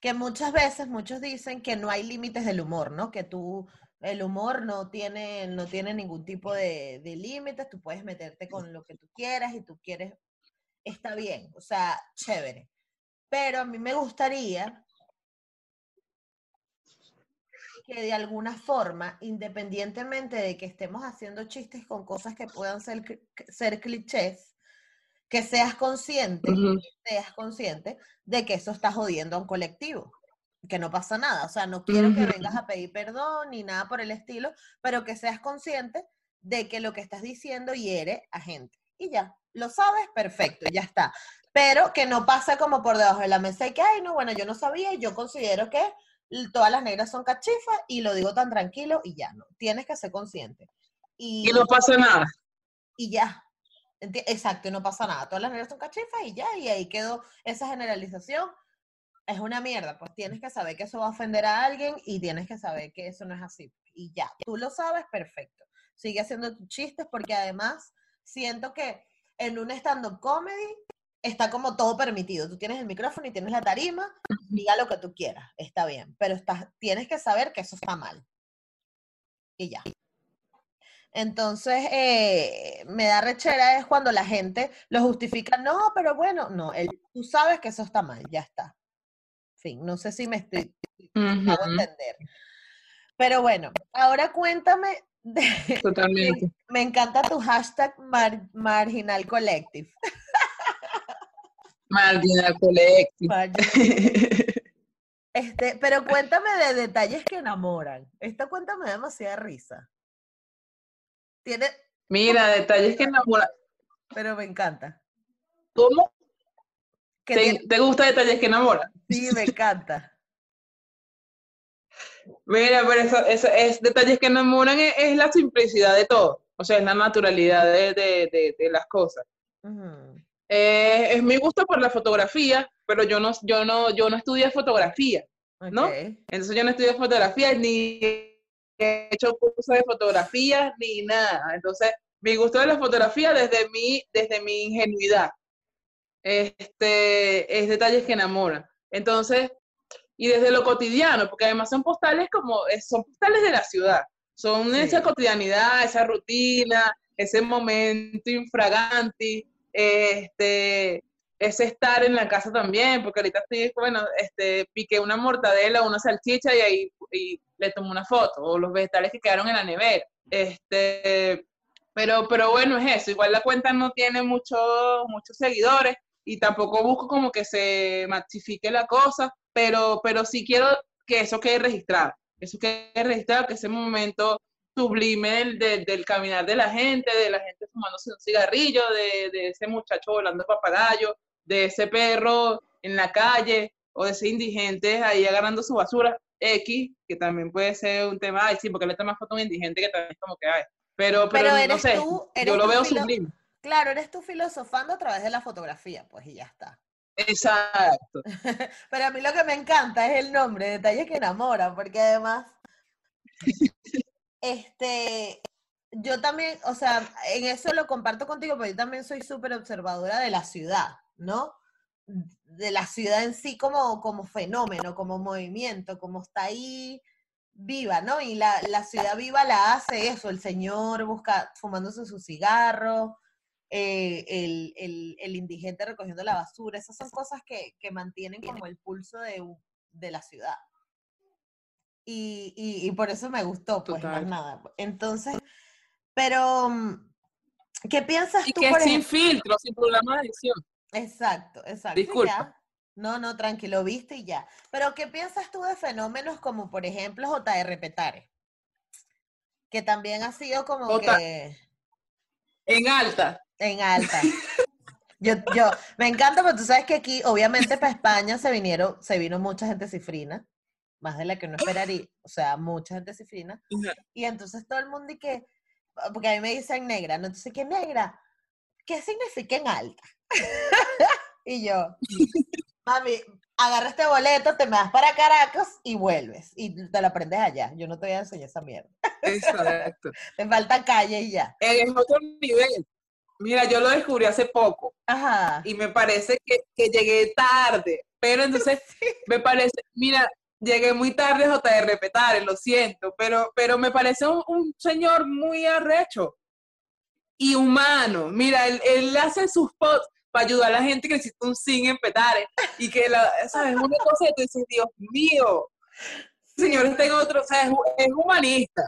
que muchas veces muchos dicen que no hay límites del humor, ¿no? Que tú, el humor no tiene, no tiene ningún tipo de, de límites, tú puedes meterte con lo que tú quieras y tú quieres, está bien, o sea, chévere. Pero a mí me gustaría que de alguna forma, independientemente de que estemos haciendo chistes con cosas que puedan ser, ser clichés, que seas consciente seas consciente de que eso está jodiendo a un colectivo, que no pasa nada. O sea, no quiero que vengas a pedir perdón ni nada por el estilo, pero que seas consciente de que lo que estás diciendo hiere a gente. Y ya, lo sabes, perfecto, ya está. Pero que no pase como por debajo de la mesa y que, ay, no, bueno, yo no sabía y yo considero que todas las negras son cachifas y lo digo tan tranquilo y ya, no. Tienes que ser consciente. Y, Y no pasa nada. y ya. Exacto, y no pasa nada. Todas las negras son cachifas y ya, y ahí quedó esa generalización. Es una mierda, pues tienes que saber que eso va a ofender a alguien y tienes que saber que eso no es así. Y ya, tú lo sabes, perfecto. Sigue haciendo tus chistes porque además siento que en un stand-up comedy está como todo permitido. Tú tienes el micrófono y tienes la tarima, diga lo que tú quieras, está bien, pero estás, tienes que saber que eso está mal. Y ya. Entonces, eh, me da rechera es cuando la gente lo justifica, no, pero bueno, no, él, tú sabes que eso está mal, ya está. Fin, no sé si me estoy hago Ujú, entender. Pero bueno, ahora cuéntame, de, Totalmente. *laughs* me encanta tu hashtag mar- Marginal Collective. Marginal Collective. Marginal- *laughs* Este, pero cuéntame de detalles que enamoran. Esta cuenta me da demasiada risa. Tiene, Mira, detalles que enamoran. pero me encanta. ¿Cómo? ¿Te, tiene- te gusta detalles que enamoran? sí, me encanta. Mira, pero eso, eso es detalles que enamoran es, es la simplicidad de todo. O sea, es la naturalidad de, de- de- de las cosas. Eh, es mi gusto por la fotografía, pero yo no, yo no, yo no estudié fotografía. ¿No? Entonces yo no estudié fotografía, ni he hecho cursos de fotografía, ni nada. Entonces, mi gusto de la fotografía desde mi, desde mi ingenuidad. Este, es detalles que enamoran. Entonces, y desde lo cotidiano, porque además son postales como, eh, son postales de la ciudad. Son Sí. esa cotidianidad, esa rutina, ese momento infraganti, este, ese estar en la casa también, porque ahorita estoy, bueno, este, piqué una mortadela, una salchicha y ahí y le tomo una foto, o los vegetales que quedaron en la nevera. Este, pero, pero bueno, es eso. Igual la cuenta no tiene muchos muchos seguidores y tampoco busco como que se masifique la cosa, pero, pero sí quiero que eso quede registrado. Eso quede registrado, que ese momento sublime del, del- del caminar de la gente, de la gente fumándose un cigarrillo, de, de ese muchacho volando papagayo, de ese perro en la calle, o de ese indigente ahí agarrando su basura, X, que también puede ser un tema, ay, sí, porque le tomas foto a un indigente que también es como que, ay, pero, pero, Pero no sé, tú, eres yo lo veo sublime. Claro, eres tú filosofando a través de la fotografía, pues y ya está. Exacto. *laughs* Pero a mí lo que me encanta es el nombre, detalles que enamoran, porque además, *laughs* este, yo también, o sea, en eso lo comparto contigo, porque yo también soy súper observadora de la ciudad, ¿no? De la ciudad en sí como, como fenómeno, como movimiento, como está ahí viva, ¿no? Y la, la ciudad viva la hace eso, el señor busca, fumándose su cigarro, eh, el, el- el indigente recogiendo la basura, esas son cosas que, que mantienen como el pulso de, de la ciudad. Y, y- y por eso me gustó, pues más nada. Entonces, pero, mm, ¿qué piensas Y tú, que por sin filtro, sin programa de edición. Exacto, exacto. Disculpa. ya. No, no, tranquilo, viste y ya. Pero, ¿qué piensas tú de fenómenos como, por ejemplo, J.R. Petare? Que también ha sido como J- que En alta. en alta. *laughs* Yo, yo, me encanta, pero tú sabes que aquí, obviamente, para España se vinieron, se vino mucha gente cifrina, más de la que uno esperaría, o sea, mucha gente cifrina. Y entonces todo el mundo y que, porque a mí me dicen negra, ¿no? Entonces, ¿qué negra? ¿Qué significa en alta? *laughs* y yo, *laughs* mami, agarra este boleto, te me vas para Caracas y vuelves. Y te lo aprendes allá. Yo no te voy a enseñar esa mierda. Exacto. *laughs* Te falta calle y ya. Es otro nivel. Mira, yo lo descubrí hace poco Ajá. y me parece que, que llegué tarde, pero entonces me parece, mira, llegué muy tarde a JR Petare, lo siento, pero, pero me parece un, un señor muy arrecho y humano. Mira, él, él hace sus posts para ayudar a la gente que necesita un sim en Petare y que, la, ¿sabes? Una cosa que tú dices, Dios mío, el señor está en otro, o sea, es, humanista.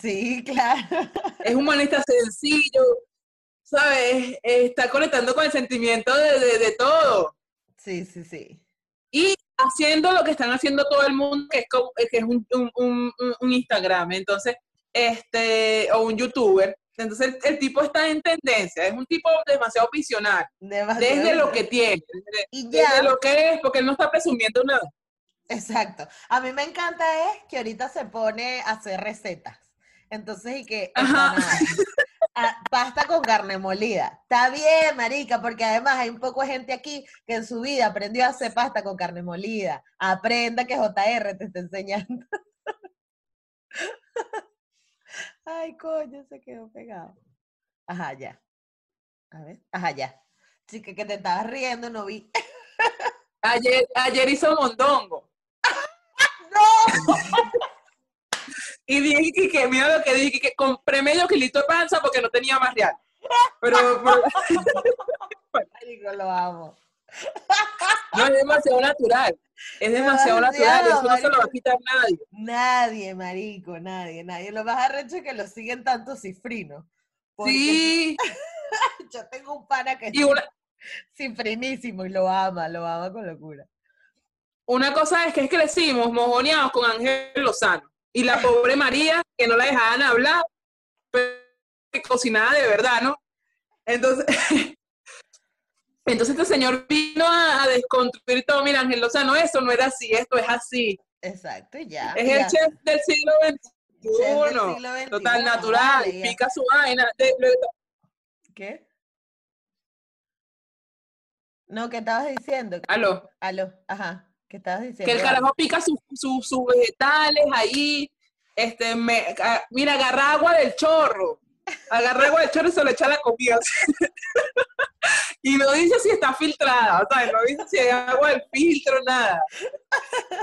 Sí, claro. es humanista sencillo, ¿sabes? Está conectando con el sentimiento de, de- de todo. Sí, sí, sí. Y haciendo lo que están haciendo todo el mundo, que es, como- que es un- un- un- un Instagram, entonces, este, o un youtuber. Entonces, el, el tipo está en tendencia, es un tipo demasiado visionario, Demasiado desde lo que tiene, desde, Y desde ya, lo que es, porque él no está presumiendo nada. exacto. A mí me encanta es que ahorita se pone a hacer recetas. Entonces, y que Ajá. ah, pasta con carne molida. Está bien, marica, porque además hay un poco de gente aquí que en su vida aprendió a hacer pasta con carne molida. Aprenda que JR te está enseñando. Ay, coño, se quedó pegado. Ajá, ya. A ver, ajá, ya. Chica, que te estabas riendo, no vi. *laughs* Ayer, ayer hizo mondongo. *laughs* ¡No! *laughs* y dije que, que mira lo que dije, que compré medio kilito de panza porque no tenía más real. Pero, pero- Marico, lo amo. No es demasiado natural. Es demasiado natural, eso no se lo va a marico. quitar nadie. Nadie, marico, nadie, nadie. Lo más arrecho es que lo siguen tanto cifrinos. Porque Sí, *laughs* yo tengo un pana que es y una, cifrinísimo y lo ama, lo ama con locura. una cosa es que es que crecimos mojoneados con Ángel Lozano. Y la pobre María, que no la dejaban hablar, pero que cocinaba de verdad, ¿no? Entonces, *laughs* entonces este señor vino a, a desconstruir todo. Mira, Ángel Lozano, eso no era así, esto es así. Exacto, ya. Es el chef del siglo XXI. Total, natural, vale, pica su vaina. de- de- ¿Qué? No, ¿qué estabas diciendo? Aló. Aló, ajá. ¿Qué estabas diciendo? que el carajo pica sus su, vegetales ahí. Este, me, a- mira, agarra agua del chorro. Agarra agua del chorro y se lo echa a la comida. *laughs* y no dice si está filtrada, o sea, no dice si hay agua del filtro, nada.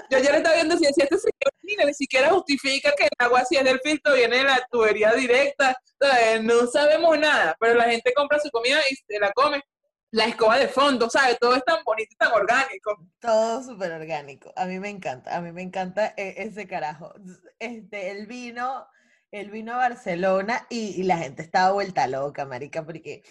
Yo ya le estaba viendo si este señor, mira, ni siquiera justifica que el agua si es del filtro viene de la tubería directa. O sea, no sabemos nada, pero la gente compra su comida y se la come. La escoba de fondo, ¿sabes? Todo es tan bonito y tan orgánico. Todo súper orgánico. A mí me encanta, a mí me encanta e- ese carajo. Este, él vino, él vino a Barcelona y, y la gente estaba vuelta loca, marica, porque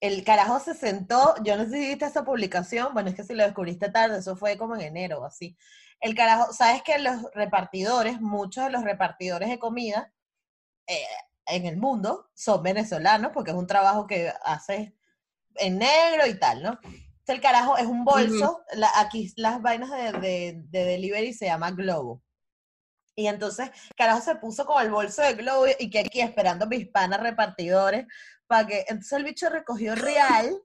el carajo se sentó, yo no sé si viste esa publicación, bueno, es que si lo descubriste tarde, eso fue como en enero o así. El carajo, sabes que los repartidores, muchos de los repartidores de comida eh, en el mundo son venezolanos, porque es un trabajo que haces en negro y tal, ¿no? Entonces, el carajo es un bolso, la- aquí las vainas de, de, de delivery se llama Globo. Y entonces, carajo se puso con el bolso de Globo y que aquí esperando mis panas repartidores para que, entonces el bicho recogió real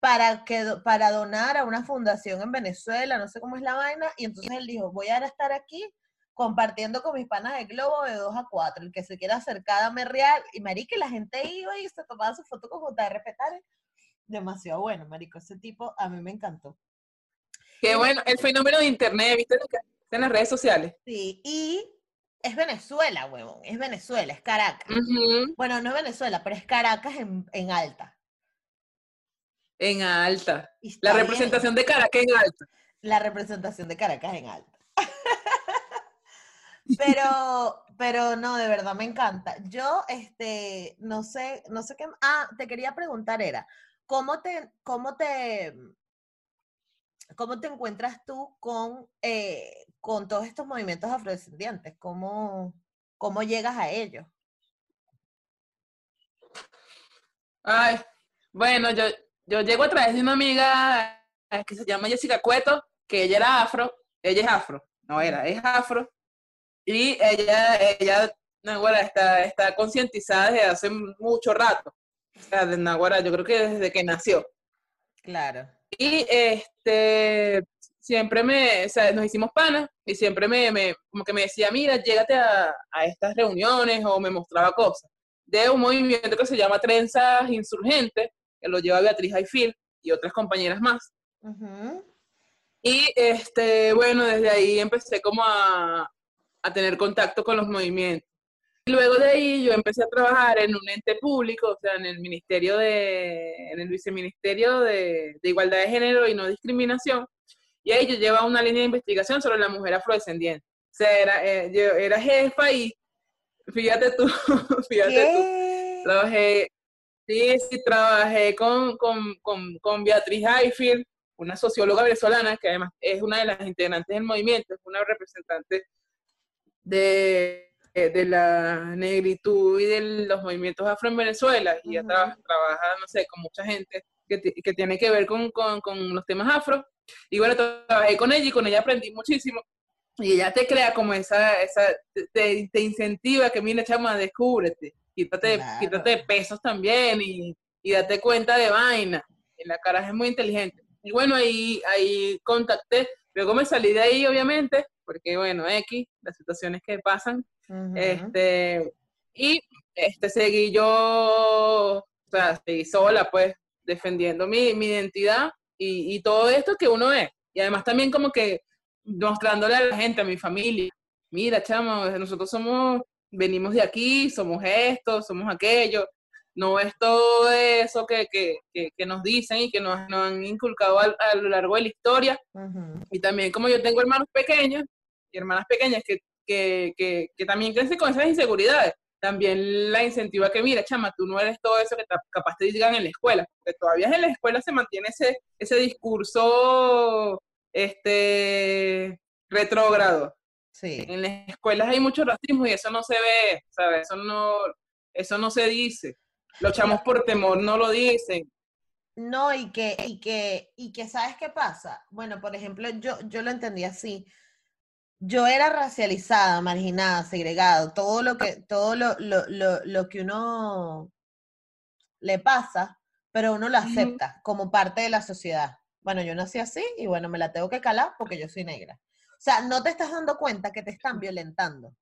para, que, para donar a una fundación en Venezuela, no sé cómo es la vaina, y entonces él dijo, voy a estar aquí compartiendo con mis panas de Globo de 2 a 4, el que se quiera acercar, dame real, y marica, la gente iba y se tomaba su foto con JR Petare, demasiado bueno, marico, ese tipo a mí me encantó. Qué bueno, el fenómeno de internet, ¿viste? lo que está En las redes sociales. Sí, y es Venezuela, huevón, es Venezuela, es Caracas. Bueno, no es Venezuela, pero es Caracas en, en alta. En alta. La bien, representación de Caracas en alta. La representación de Caracas en alta. *laughs* Pero, pero no, de verdad me encanta. Yo, este, no sé, no sé qué. Ah, te quería preguntar, era, ¿cómo te, cómo te, cómo te encuentras tú con, eh, con todos estos movimientos afrodescendientes? ¿Cómo, cómo llegas a ellos? Ay, bueno, yo, yo llego a través de una amiga que se llama Jessica Cueto, que ella era afro, ella es afro, no era, es afro, y ella, ella, Nahuara, está, está concientizada desde hace mucho rato, o sea, de Nahuara, yo creo que desde que nació. Claro. Y este, siempre me, o sea, nos hicimos panas y siempre me, me- como que me decía, mira, llégate a, a estas reuniones o me mostraba cosas. De un movimiento que se llama Trenzas Insurgentes, que lo lleva Beatriz Ayfil y otras compañeras más. Y este, bueno, desde ahí empecé como a, a tener contacto con los movimientos. Y luego de ahí yo empecé a trabajar en un ente público, o sea, en el Ministerio de, en el Viceministerio de, de Igualdad de Género y No Discriminación. Y ahí yo llevaba una línea de investigación sobre la mujer afrodescendiente. O sea, era, eh, yo era jefa y fíjate tú, *laughs* fíjate tú. Trabajé, sí, sí, trabajé con, con, con, con Beatriz Hayfield, una socióloga venezolana que además es una de las integrantes del movimiento, es una representante de, de la negritud y de los movimientos afro en Venezuela. Y ella Ujú. traba- trabaja, no sé, con mucha gente que, que tiene que ver con, con, con los temas afro. Y bueno, trabajé con ella y con ella aprendí muchísimo. Y ella te crea como esa, esa te, te incentiva que mira, chama, descúbrete, quítate, Claro. quítate de pesos también y, y date cuenta de vaina. Y la cara es muy inteligente. Y bueno, ahí, ahí contacté. Luego me salí de ahí, obviamente, porque bueno, X, las situaciones que pasan. Este, y este, seguí yo, o sea, seguí sola, pues, defendiendo mi, mi identidad y, y todo esto que uno es. Y además también como que mostrándole a la gente, a mi familia, mira, chamo, nosotros somos venimos de aquí, somos esto, somos aquello. No es todo eso que, que, que, nos dicen y que nos, han inculcado a, lo largo de la historia. Y también como yo tengo hermanos pequeños y hermanas pequeñas que, que, también crecen con esas inseguridades, también la incentiva que, mira, chama, tú no eres todo eso que capaz te digan en la escuela, porque todavía en la escuela se mantiene ese, ese discurso este, retrógrado. Sí. En las escuelas hay mucho racismo y eso no se ve, ¿sabes? Eso no, eso no se dice. Los chamos por temor no lo dicen. No, y que, y que, y que, ¿sabes qué pasa? Bueno, por ejemplo, yo, yo lo entendí así. Yo era racializada, marginada, segregado, todo lo que, todo lo, lo, lo, lo que uno le pasa, pero uno lo acepta como parte de la sociedad. Bueno, yo nací así y bueno, me la tengo que calar porque yo soy negra. O sea, no te estás dando cuenta que te están violentando. O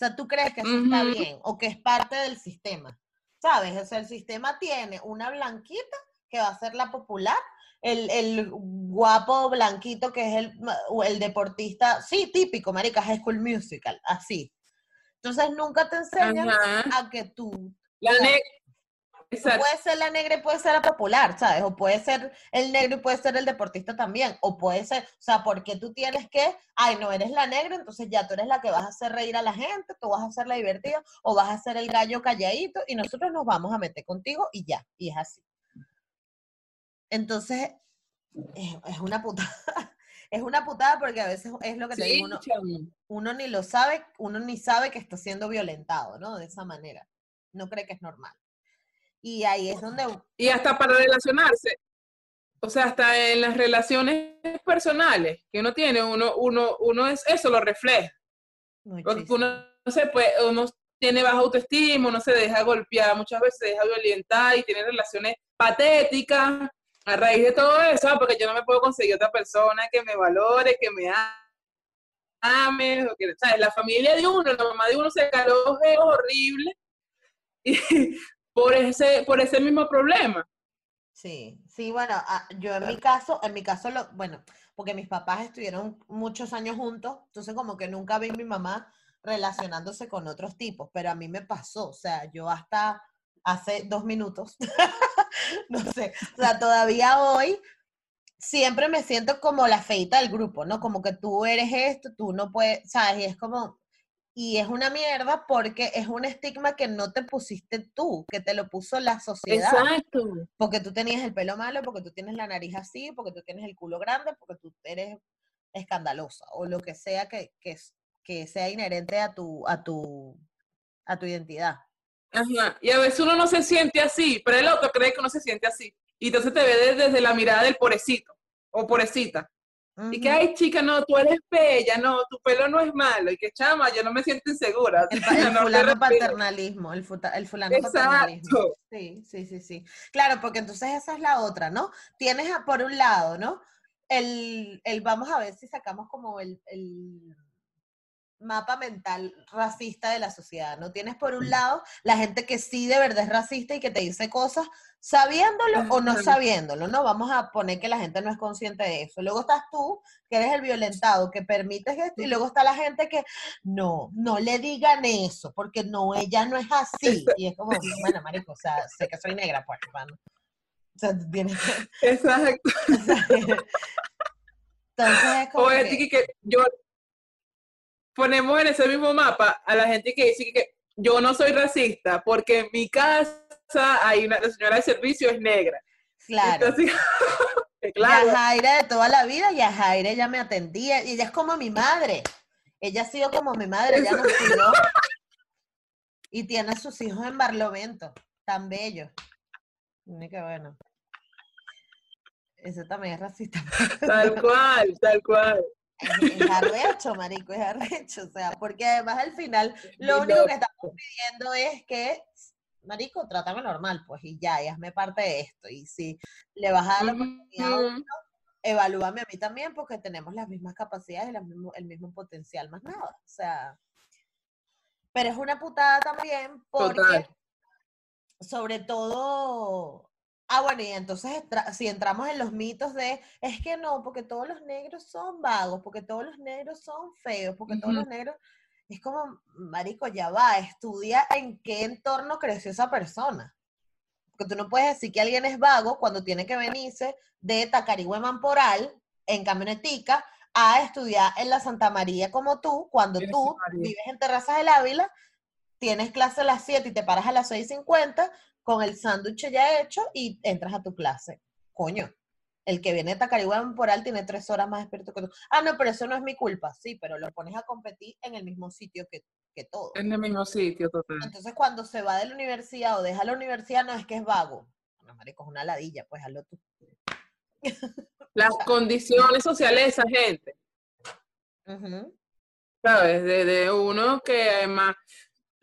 sea, tú crees que eso está bien o que es parte del sistema. ¿Sabes? O sea, el sistema tiene una blanquita que va a ser la popular, el, el guapo blanquito que es el, el deportista, sí, típico, marica, High School Musical, así. Entonces nunca te enseñan a que tú... La, Puede ser la negra y puede ser la popular, ¿sabes? O puede ser el negro y puede ser el deportista también. O puede ser, o sea, porque tú tienes que, ay, no eres la negra, entonces ya tú eres la que vas a hacer reír a la gente, tú vas a ser la divertida, o vas a ser el gallo calladito y nosotros nos vamos a meter contigo y ya, y es así. Entonces, es, una putada. *laughs* es una putada porque a veces es lo que te digo, uno, uno ni lo sabe, uno ni sabe que está siendo violentado, ¿no? De esa manera. No cree que es normal. Y ahí es donde... Y hasta para relacionarse, o sea, hasta en las relaciones personales que uno tiene, uno, uno, uno es, eso lo refleja. uno, se puede, uno tiene baja autoestima, uno se deja golpear, muchas veces se deja violentar y tiene relaciones patéticas a raíz de todo eso, ah, porque yo no me puedo conseguir otra persona que me valore, que me ame, o que, ¿sabes? La familia de uno, la mamá de uno se caló horrible *laughs* y, por ese, por ese mismo problema. Sí, sí, bueno, ah, yo en mi caso, en mi caso, lo, bueno, porque mis papás estuvieron muchos años juntos, entonces como que nunca vi a mi mamá relacionándose con otros tipos, pero a mí me pasó, o sea, yo hasta hace dos minutos, *laughs* *laughs* no sé, o sea, todavía hoy siempre me siento como la feita del grupo, ¿no? Como que tú eres esto, tú no puedes, ¿sabes? Y es como, y es una mierda porque es un estigma que no te pusiste tú, que te lo puso la sociedad. Exacto. Porque tú tenías el pelo malo, porque tú tienes la nariz así, porque tú tienes el culo grande, porque tú eres escandalosa o lo que sea que, que, que sea inherente a tu, a tu, a tu identidad. Ajá. Y a veces uno no se siente así, pero el otro cree que uno se siente así. Y entonces te ve desde, desde la mirada del pobrecito o pobrecita. Y que, ay, chica, no, tú eres bella, no, tu pelo no es malo. Y que, chama, yo no me siento insegura. El, *laughs* fulano paternalismo, el, el fulano paternalismo. Sí, sí, sí, sí. Claro, porque entonces esa es la otra, ¿no? Tienes por un lado, ¿no? El, el vamos a ver si sacamos como el, el mapa mental racista de la sociedad, ¿no? Tienes por un lado la gente que sí de verdad es racista y que te dice cosas sabiéndolo o no sabiéndolo, ¿no? Vamos a poner que la gente no es consciente de eso. Luego estás tú, que eres el violentado, que permites esto, y luego está la gente que no, no le digan eso, porque no, ella no es así. Y es como, bueno, marico, o sea, sé que soy negra, pues, hermano. O sea, tienes que... Exacto. *laughs* Entonces es como que... que yo ponemos en ese mismo mapa a la gente que dice que yo no soy racista porque en mi casa hay una la señora de servicio es negra. Claro. Entonces, claro. *laughs* Y a Jaira de toda la vida y a Jaira ella me atendía y ella es como mi madre. Ella ha sido como mi madre, ella nos cuidó. *laughs* Y tiene a sus hijos en Barlovento, tan bello. Y qué bueno. Eso también es racista. Tal cual, tal cual. Es, arrecho, marico, es arrecho. O sea, porque además al final lo único que estamos pidiendo es que, marico, trátame normal, pues, y ya, y hazme parte de esto. Y si le vas a dar la oportunidad a uno, evalúame a mí también, porque tenemos las mismas capacidades y el mismo potencial, más nada. O sea, pero es una putada también porque, sobre todo, Ah, bueno, y entonces si entramos en los mitos de, es que no, porque todos los negros son vagos, porque todos los negros son feos, porque todos los negros... es como, marico, ya va, estudia en qué entorno creció esa persona. Porque tú no puedes decir que alguien es vago cuando tiene que venirse de Tacarigüe Mamporal en camionetica a estudiar en la Santa María como tú, cuando tú vives en Terrazas del Ávila, tienes clase a las 7 y te paras a las 6.50 con el sándwich ya hecho y entras a tu clase. Coño, el que viene de Tacarigüe Mamporal tiene tres horas más despierto que tú. Ah, no, pero eso no es mi culpa. Sí, pero lo pones a competir en el mismo sitio que, que todo. En el mismo sitio, total. Entonces, cuando se va de la universidad o deja la universidad, no es que es vago. No, marico, es una ladilla, pues hazlo tú. *laughs* Las condiciones sociales de esa gente. ¿sabes? De, de uno que además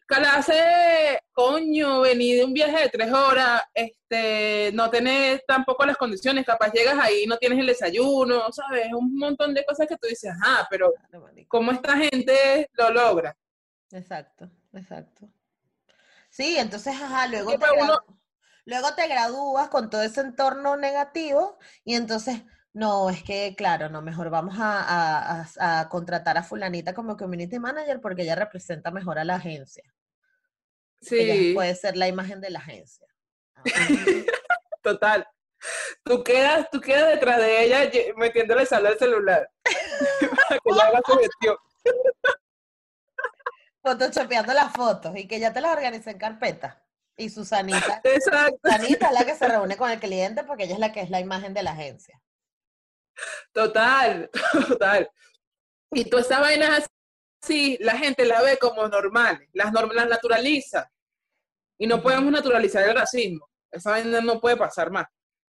clase, coño, venir de un viaje de tres horas, este, no tener tampoco las condiciones, capaz llegas ahí no tienes el desayuno, ¿sabes? Un montón de cosas que tú dices, ah, pero. ¿cómo esta gente lo logra? Exacto, exacto. Sí, entonces, ajá, luego Sí, te, uno- luego te gradúas con todo ese entorno negativo y entonces, no, es que, claro, no, mejor vamos a, a- a- a contratar a fulanita como community manager porque ella representa mejor a la agencia. Sí, puede ser la imagen de la agencia. *laughs* Total. Tú quedas, tú quedas detrás de ella metiéndole sal al celular. Para *laughs* que ella haga su gestión. photoshopeando las fotos y que ya te las organice en carpeta. Y Susanita, *laughs* Exacto, Susanita es la que se reúne con el cliente porque ella es la que es la imagen de la agencia. total, total. Y todas esas vainas así, la gente la ve como normales, las, norm- las naturaliza. Y no podemos naturalizar el racismo. Esa vaina no puede pasar más.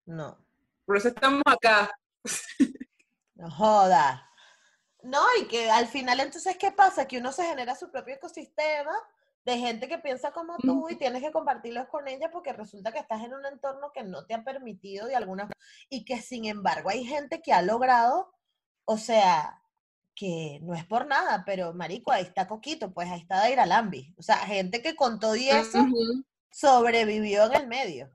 No, Por eso estamos acá. *laughs* no joda. No, y que al final entonces, ¿qué pasa? Que uno se genera su propio ecosistema de gente que piensa como tú y tienes que compartirlos con ella porque resulta que estás en un entorno que no te ha permitido de alguna y que sin embargo hay gente que ha logrado, o sea, que no es por nada, pero marico, ahí está Coquito, pues ahí está Daira Lambi. O sea, gente que con todo y eso Ujú. sobrevivió en el medio.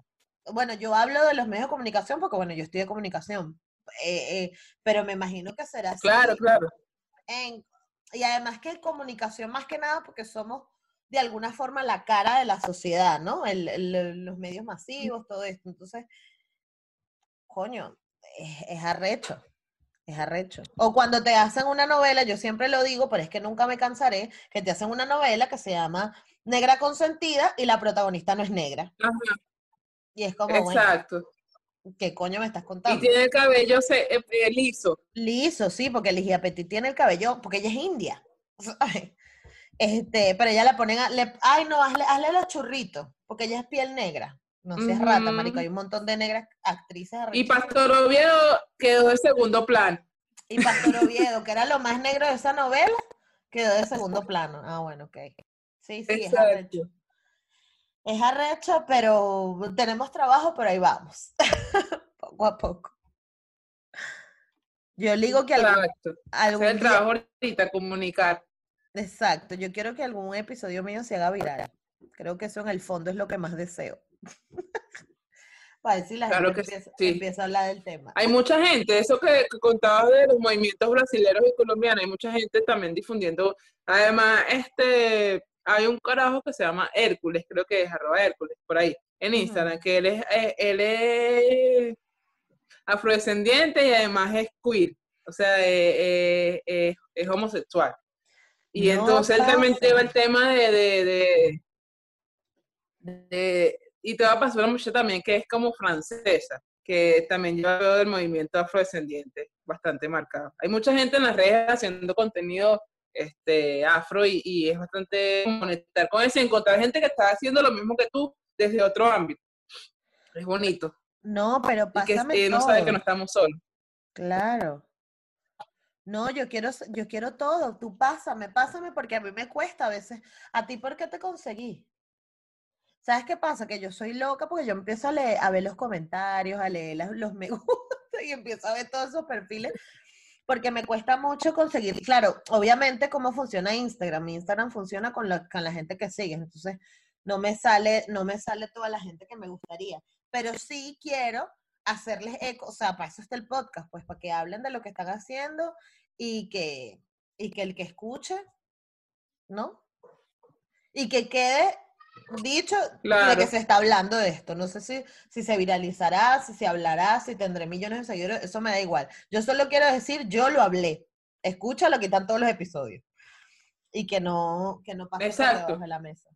Bueno, yo hablo de los medios de comunicación porque, bueno, yo estudié comunicación, eh, eh, pero me imagino que será así. Claro, claro. en- y además que comunicación más que nada porque somos de alguna forma la cara de la sociedad, ¿no? El- el- los medios masivos, todo esto. Entonces, coño, es, es arrecho. Es arrecho. O cuando te hacen una novela, yo siempre lo digo, pero es que nunca me cansaré, que te hacen una novela que se llama Negra Consentida y la protagonista no es negra. Ajá, Y es como, bueno, exacto. ¿qué coño me estás Y contando? tiene el cabello se- eh, eh, liso. Liso, sí, porque Ligia Petit tiene el cabello, porque ella es india. *laughs* Este, pero ella la ponen a, le- ay no, hazle, hazle los churritos, porque ella es piel negra. No seas rata, marico, hay un montón de negras actrices Y. Pastor Oviedo quedó de segundo plano. Y Pastor Oviedo, que era lo más negro de esa novela, quedó de segundo plano. Ah, bueno, ok. Sí, sí, es arrecho. Es arrecho, pero tenemos trabajo, pero ahí vamos. *laughs* poco a poco. Yo digo que algún, Exacto. Algún es el día- trabajo ahorita, comunicar. Exacto, yo quiero que algún episodio mío se haga viral. Creo que eso en el fondo es lo que más deseo. *laughs* Para si la Claro gente que empieza, sí. empieza a hablar del tema. Hay mucha gente, eso que, que contabas de los movimientos brasileños y colombianos, hay mucha gente también difundiendo. Además, este, hay un carajo que se llama Hércules, creo que es arroba Hércules, por ahí, en. Instagram, que él es, eh, él es afrodescendiente y además es queer, o sea, eh, eh, es- homosexual. Y No entonces él también lleva el tema de, de, de- de- y te va a pasar una muchacha también que es como francesa, que también lleva algo del movimiento afrodescendiente bastante marcado. Hay mucha gente en las redes haciendo contenido este, afro y, y es bastante conectar con eso y encontrar gente que está haciendo lo mismo que tú desde otro ámbito. Es bonito. No, pero Y que pásame eh, no sabe que no estamos solos. Claro. No, yo quiero, yo quiero todo. Tú pásame, pásame porque a mí me cuesta a veces. ¿A ti por qué te conseguí? ¿Sabes qué pasa? Que yo soy loca porque yo empiezo a leer, a ver los comentarios, a leer los me *laughs* gusta y empiezo a ver todos esos perfiles porque me cuesta mucho conseguir. Claro, obviamente cómo funciona Instagram. Instagram funciona con la, con la gente que sigues, entonces no me sale, no me sale toda la gente que me gustaría. Pero sí quiero hacerles eco, o sea, para eso está el podcast, pues para que hablen de lo que están haciendo y que, y que el que escuche ¿no? Y que quede dicho de Claro. que se está hablando de esto. No sé si, si se viralizará, si se hablará, si tendré millones de seguidores, eso me da igual. Yo solo quiero decir, yo lo hablé. Escúchalo, que están todos los episodios. Y que no, que no pase Exacto. debajo de la mesa.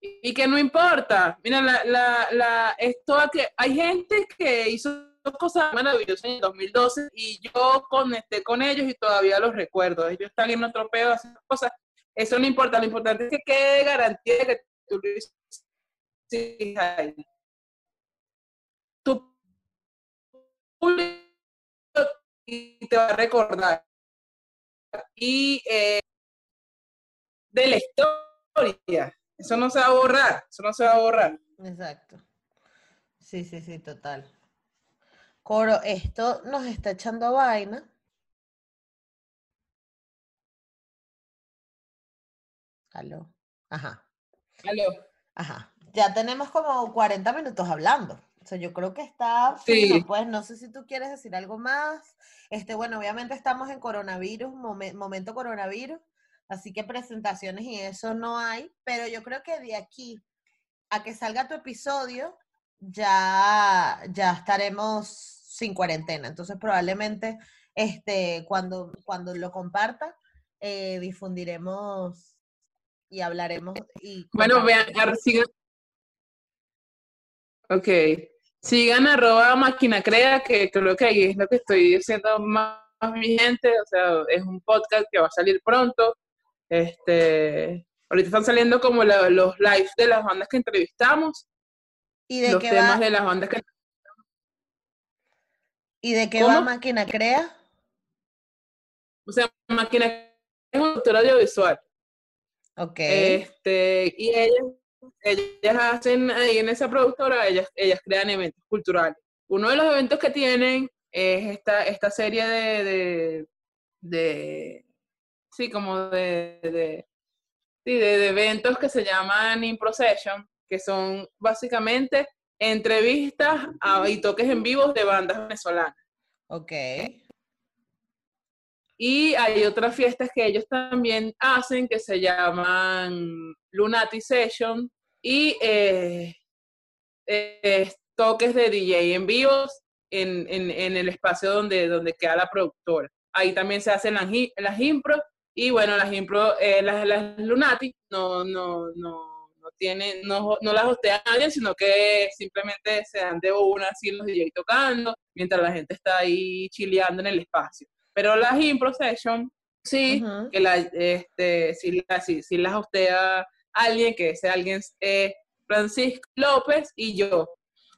y que no importa. Mira, la, la, la, esto que hay gente que hizo cosas maravillosas en el 2012 y yo conecté con ellos y todavía los recuerdo. Ellos están en otro pedo haciendo cosas. Eso no importa, lo importante es que quede garantía de que tú lo hiciste ahí. Tu público te va a recordar. Y eh, de la historia. Eso no se va a borrar, eso no se va a borrar. Exacto. Sí, sí, sí, total. Coro, esto nos está echando vaina. Aló. Ajá. Aló. Ajá. Ya tenemos como 40 minutos hablando. O sea, yo creo que está Sí. fino, pues no sé si tú quieres decir algo más. Este, bueno, obviamente estamos en coronavirus, momen- momento coronavirus, así que presentaciones y eso no hay, pero yo creo que de aquí a que salga tu episodio ya ya estaremos sin cuarentena. Entonces, probablemente este cuando cuando lo comparta eh, difundiremos y hablaremos y Bueno, vean, sigan. Ok. Sigan arroba máquina crea, que creo que ahí es lo que estoy diciendo más, más vigente. O sea, es un podcast que va a salir pronto. Este, ahorita están saliendo como la- los lives de las bandas que entrevistamos, ¿Y de los qué temas va? de las bandas que ¿Y de qué va ¿Cómo? Máquina Crea? O sea, máquina es una productora audiovisual. Ok. Este, y ellas, ellas hacen ahí en esa productora, ellas, ellas crean eventos culturales. Uno de los eventos que tienen es esta, esta serie de, de, de- sí, como de, de, sí, de, de eventos que se llaman In Procession, que son básicamente entrevistas a- y toques en vivos de bandas venezolanas. ok. Y hay otras fiestas que ellos también hacen que se llaman Lunati Session y eh, toques de DJ en vivos en, en- el espacio donde, donde queda la productora. Ahí también se hacen las, las impro y bueno, las impro, eh, las, las Lunati no, no, no, no tienen, no, no las hostea nadie, sino que simplemente se dan de una así los DJ tocando, mientras la gente está ahí chileando en el espacio. Pero las impro session, sí, que la, este, si, la, si, si las hostea alguien, que ese alguien es Francisco López y yo.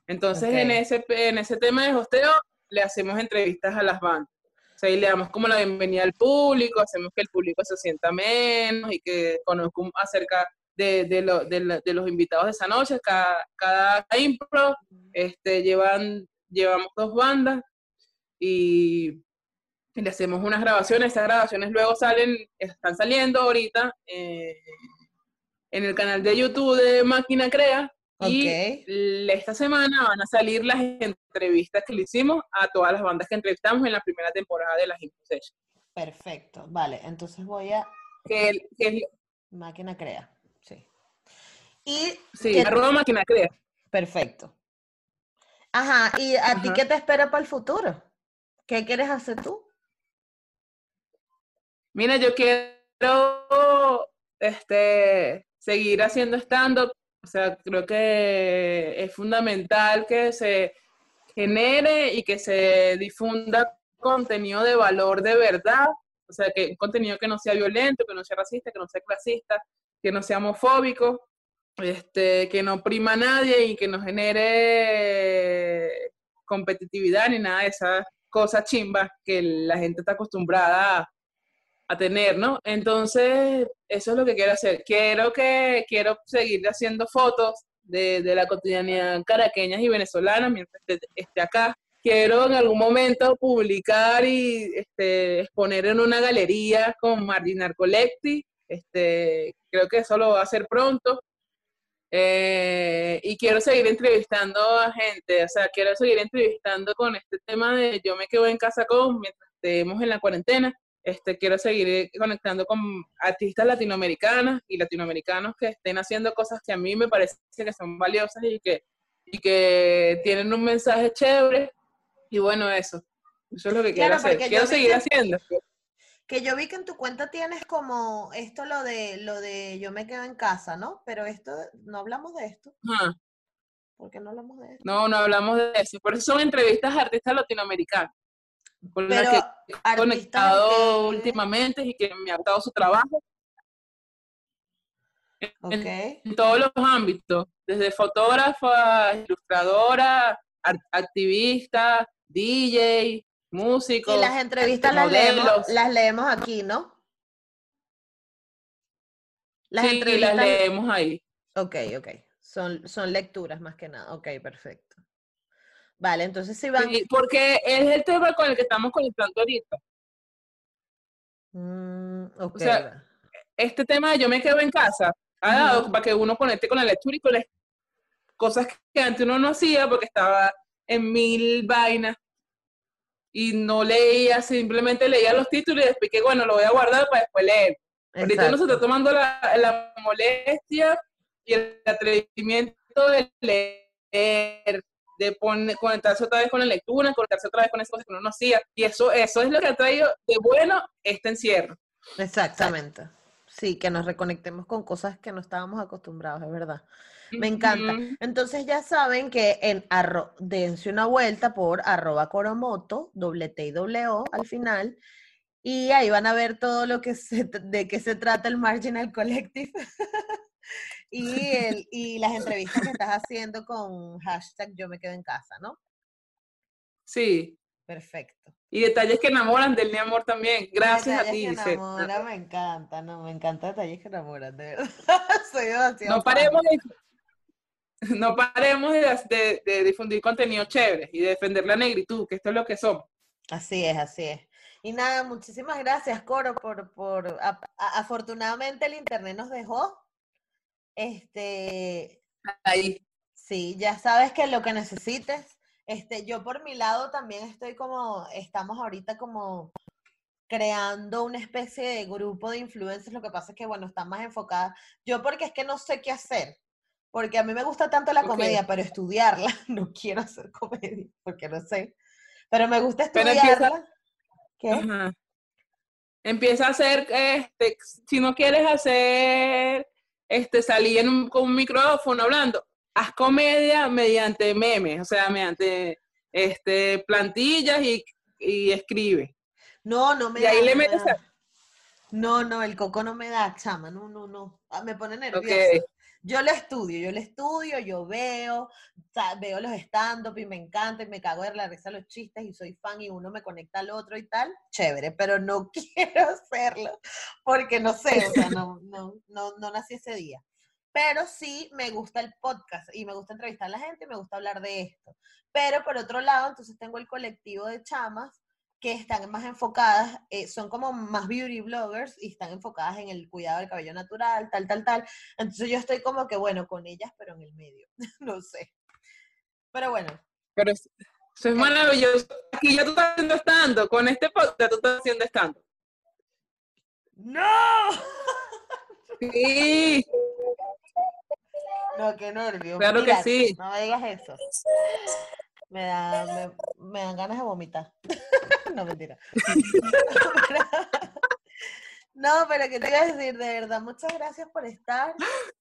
Entonces, en, ese, en ese tema de hosteo, le hacemos entrevistas a las bandas. O sea, y le damos como la bienvenida al público, hacemos que el público se sienta menos y que conozca acerca de, de, lo- de la- de los invitados de esa noche. Cada, cada impro este, llevan, llevamos dos bandas y, y le hacemos unas grabaciones. Esas grabaciones luego salen, están saliendo ahorita eh, en el canal de YouTube de Máquina Crea. Y Ok. l- esta semana van a salir las entrevistas que le hicimos a todas las bandas que entrevistamos en la primera temporada de las Info Sessions. Perfecto. Vale, entonces voy a Que, el- que Máquina Crea. Sí. Y sí, ¿qué- arroba Máquina Crea. perfecto. Ajá, ¿y a ti qué te espera para el futuro? ¿Qué quieres hacer tú? Mira, yo quiero este, seguir haciendo stand-up. O sea, creo que es fundamental que se genere y que se difunda contenido de valor de verdad. O sea, que un contenido que no sea violento, que no sea racista, que no sea clasista, que no sea homofóbico, este, que no prima a nadie y que no genere competitividad ni nada de esas cosas chimbas que la gente está acostumbrada a, tener, ¿no? Entonces, eso es lo que quiero hacer. Quiero que quiero seguir haciendo fotos de, de la cotidianidad caraqueñas y venezolanas mientras esté, esté acá. Quiero en algún momento publicar y este, exponer en una galería con Marginar Collecti. Este, creo que eso lo va a hacer pronto. Eh, y quiero seguir entrevistando a gente, o sea, quiero seguir entrevistando con este tema de yo me quedo en casa con mientras estemos en la cuarentena Este, quiero seguir conectando con artistas latinoamericanas y latinoamericanos que estén haciendo cosas que a mí me parece que son valiosas y que, y que tienen un mensaje chévere. Y bueno, eso. Eso es lo que quiero hacer. Quiero seguir haciendo. Que yo vi que en tu cuenta tienes como esto lo de lo de yo me quedo en casa, ¿no? Pero esto no hablamos de esto. ¿Por qué no hablamos de esto? No, no hablamos de eso. Por eso son entrevistas a artistas latinoamericanos con Pero la que he conectado últimamente y que me ha gustado su trabajo. En, todos los ámbitos, desde fotógrafa, ilustradora, activista, DJ, músico. Y las entrevistas las leemos, las leemos aquí, ¿no? Las sí, entrevistas las leemos ahí. Ok, ok. Son, son lecturas más que nada. Ok, perfecto. Vale, entonces sí van. porque es el tema con el que estamos conectando ahorita. Mm, o sea, este tema de yo me quedo en casa ha dado para que uno conecte con la lectura y con las cosas que antes uno no hacía porque estaba en mil vainas y no leía, simplemente leía los títulos y después que bueno, lo voy a guardar para después leer. Ahorita uno se está tomando la, la molestia y el atrevimiento de leer de poner, conectarse otra vez con la lectura, conectarse otra vez con esas cosas que uno no hacía. Y eso, eso es lo que ha traído de bueno este encierro. Exactamente. Sí, que nos reconectemos con cosas que no estábamos acostumbrados, es verdad. Me encanta. Entonces ya saben que en arro dense una vuelta por arroba coromoto, doble T y doble O al final, y ahí van a ver todo lo que se, de qué se trata el Marginal Collective. *laughs* y, el, y las entrevistas que estás haciendo con hashtag yo me quedo en casa, ¿no? Sí. Perfecto. Y detalles que enamoran del amor también. Gracias a ti. Que enamora, me encanta, no, me encanta detalles que enamoran, de verdad. *laughs* Soy demasiado. No paremos de, no paremos de, de, difundir contenido chévere y de defender la negritud, que esto es lo que somos. Así es, así es. Y nada, muchísimas gracias, Coro, por, por afortunadamente el internet nos dejó este. Ahí. Sí, ya sabes que lo que necesites. Este, yo por mi lado también estoy como, estamos ahorita como creando una especie de grupo de influencers. Lo que pasa es que, bueno, están más enfocadas. Yo porque es que no sé qué hacer. Porque a mí me gusta tanto la comedia, pero estudiarla, *laughs* no quiero hacer comedia, porque no sé. Pero me gusta estudiarla. ¿Qué? Empieza a hacer, este, si no quieres hacer este, salí en un, con un micrófono hablando, haz comedia mediante memes, o sea, mediante este, plantillas y, y escribe. No, no me y ahí le metes No, no, el coco no me da, chama, no, no, no. Ah, me pone nerviosa. Yo lo estudio, yo lo estudio, yo veo, veo los stand-up y me encanta y me cago de la risa los chistes y soy fan y uno me conecta al otro y tal, chévere, pero no *laughs* quiero hacerlo porque no sé, o sea, no, no, no, no nací ese día. Pero sí me gusta el podcast y me gusta entrevistar a la gente y me gusta hablar de esto. Pero por otro lado, entonces tengo el colectivo de chamas que están más enfocadas, eh, son como más beauty bloggers y están enfocadas en el cuidado del cabello natural, tal, tal, tal. Entonces yo estoy como que, bueno, con ellas, pero en el medio, *laughs* no sé. Pero bueno. Pero eso es eh, maravilloso. Aquí ya tú estás haciendo estando, con este podcast tú estás haciendo estando. ¡No! Sí. *laughs* No, qué nervio. Claro que sí. No me digas eso. Me, da, me, me dan ganas de vomitar. *laughs* no, mentira. *laughs* *laughs* no, pero ¿qué te iba a decir? De verdad, muchas gracias por estar.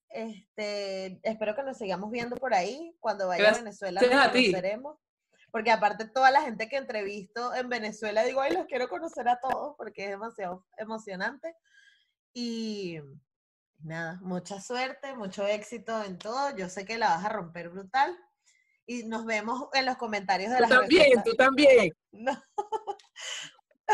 Este, espero que nos sigamos viendo por ahí. Cuando vaya a Venezuela nos conoceremos. Porque aparte toda la gente que entrevisto en Venezuela, digo, ay, los quiero conocer a todos porque es demasiado emocionante. Y nada, mucha suerte, mucho éxito en todo. Yo sé que la vas a romper brutal y nos vemos en los comentarios de tú las también, tú también. *laughs*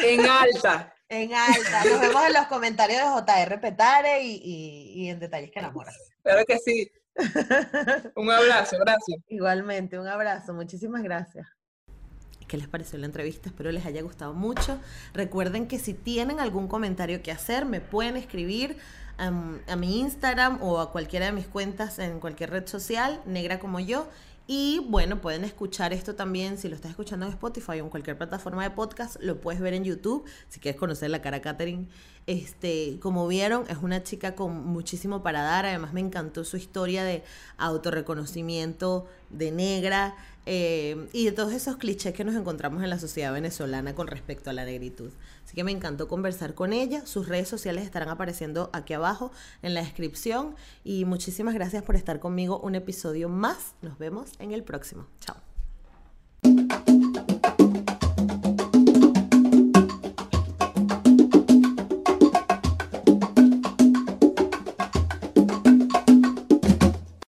En alta. en alta. Nos vemos en los comentarios de JR Petare y, en Detalles que enamoran. Claro que sí. un abrazo, gracias. Igualmente, un abrazo. Muchísimas gracias. ¿Qué les pareció la entrevista? Espero les haya gustado mucho. Recuerden que si tienen algún comentario que hacer, me pueden escribir a, a mi Instagram o a cualquiera de mis cuentas en cualquier red social, negra como yo, Y bueno, pueden escuchar esto también, si lo estás escuchando en Spotify o en cualquier plataforma de podcast, lo puedes ver en YouTube, si quieres conocer la cara a Katherine. Este, como vieron, es una chica con muchísimo para dar, además me encantó su historia de autorreconocimiento de negra eh, y de todos esos clichés que nos encontramos en la sociedad venezolana con respecto a la negritud. Así que me encantó conversar con ella. Sus redes sociales estarán apareciendo aquí abajo en la descripción. Y muchísimas gracias por estar conmigo un episodio más. Nos vemos en el próximo. Chao.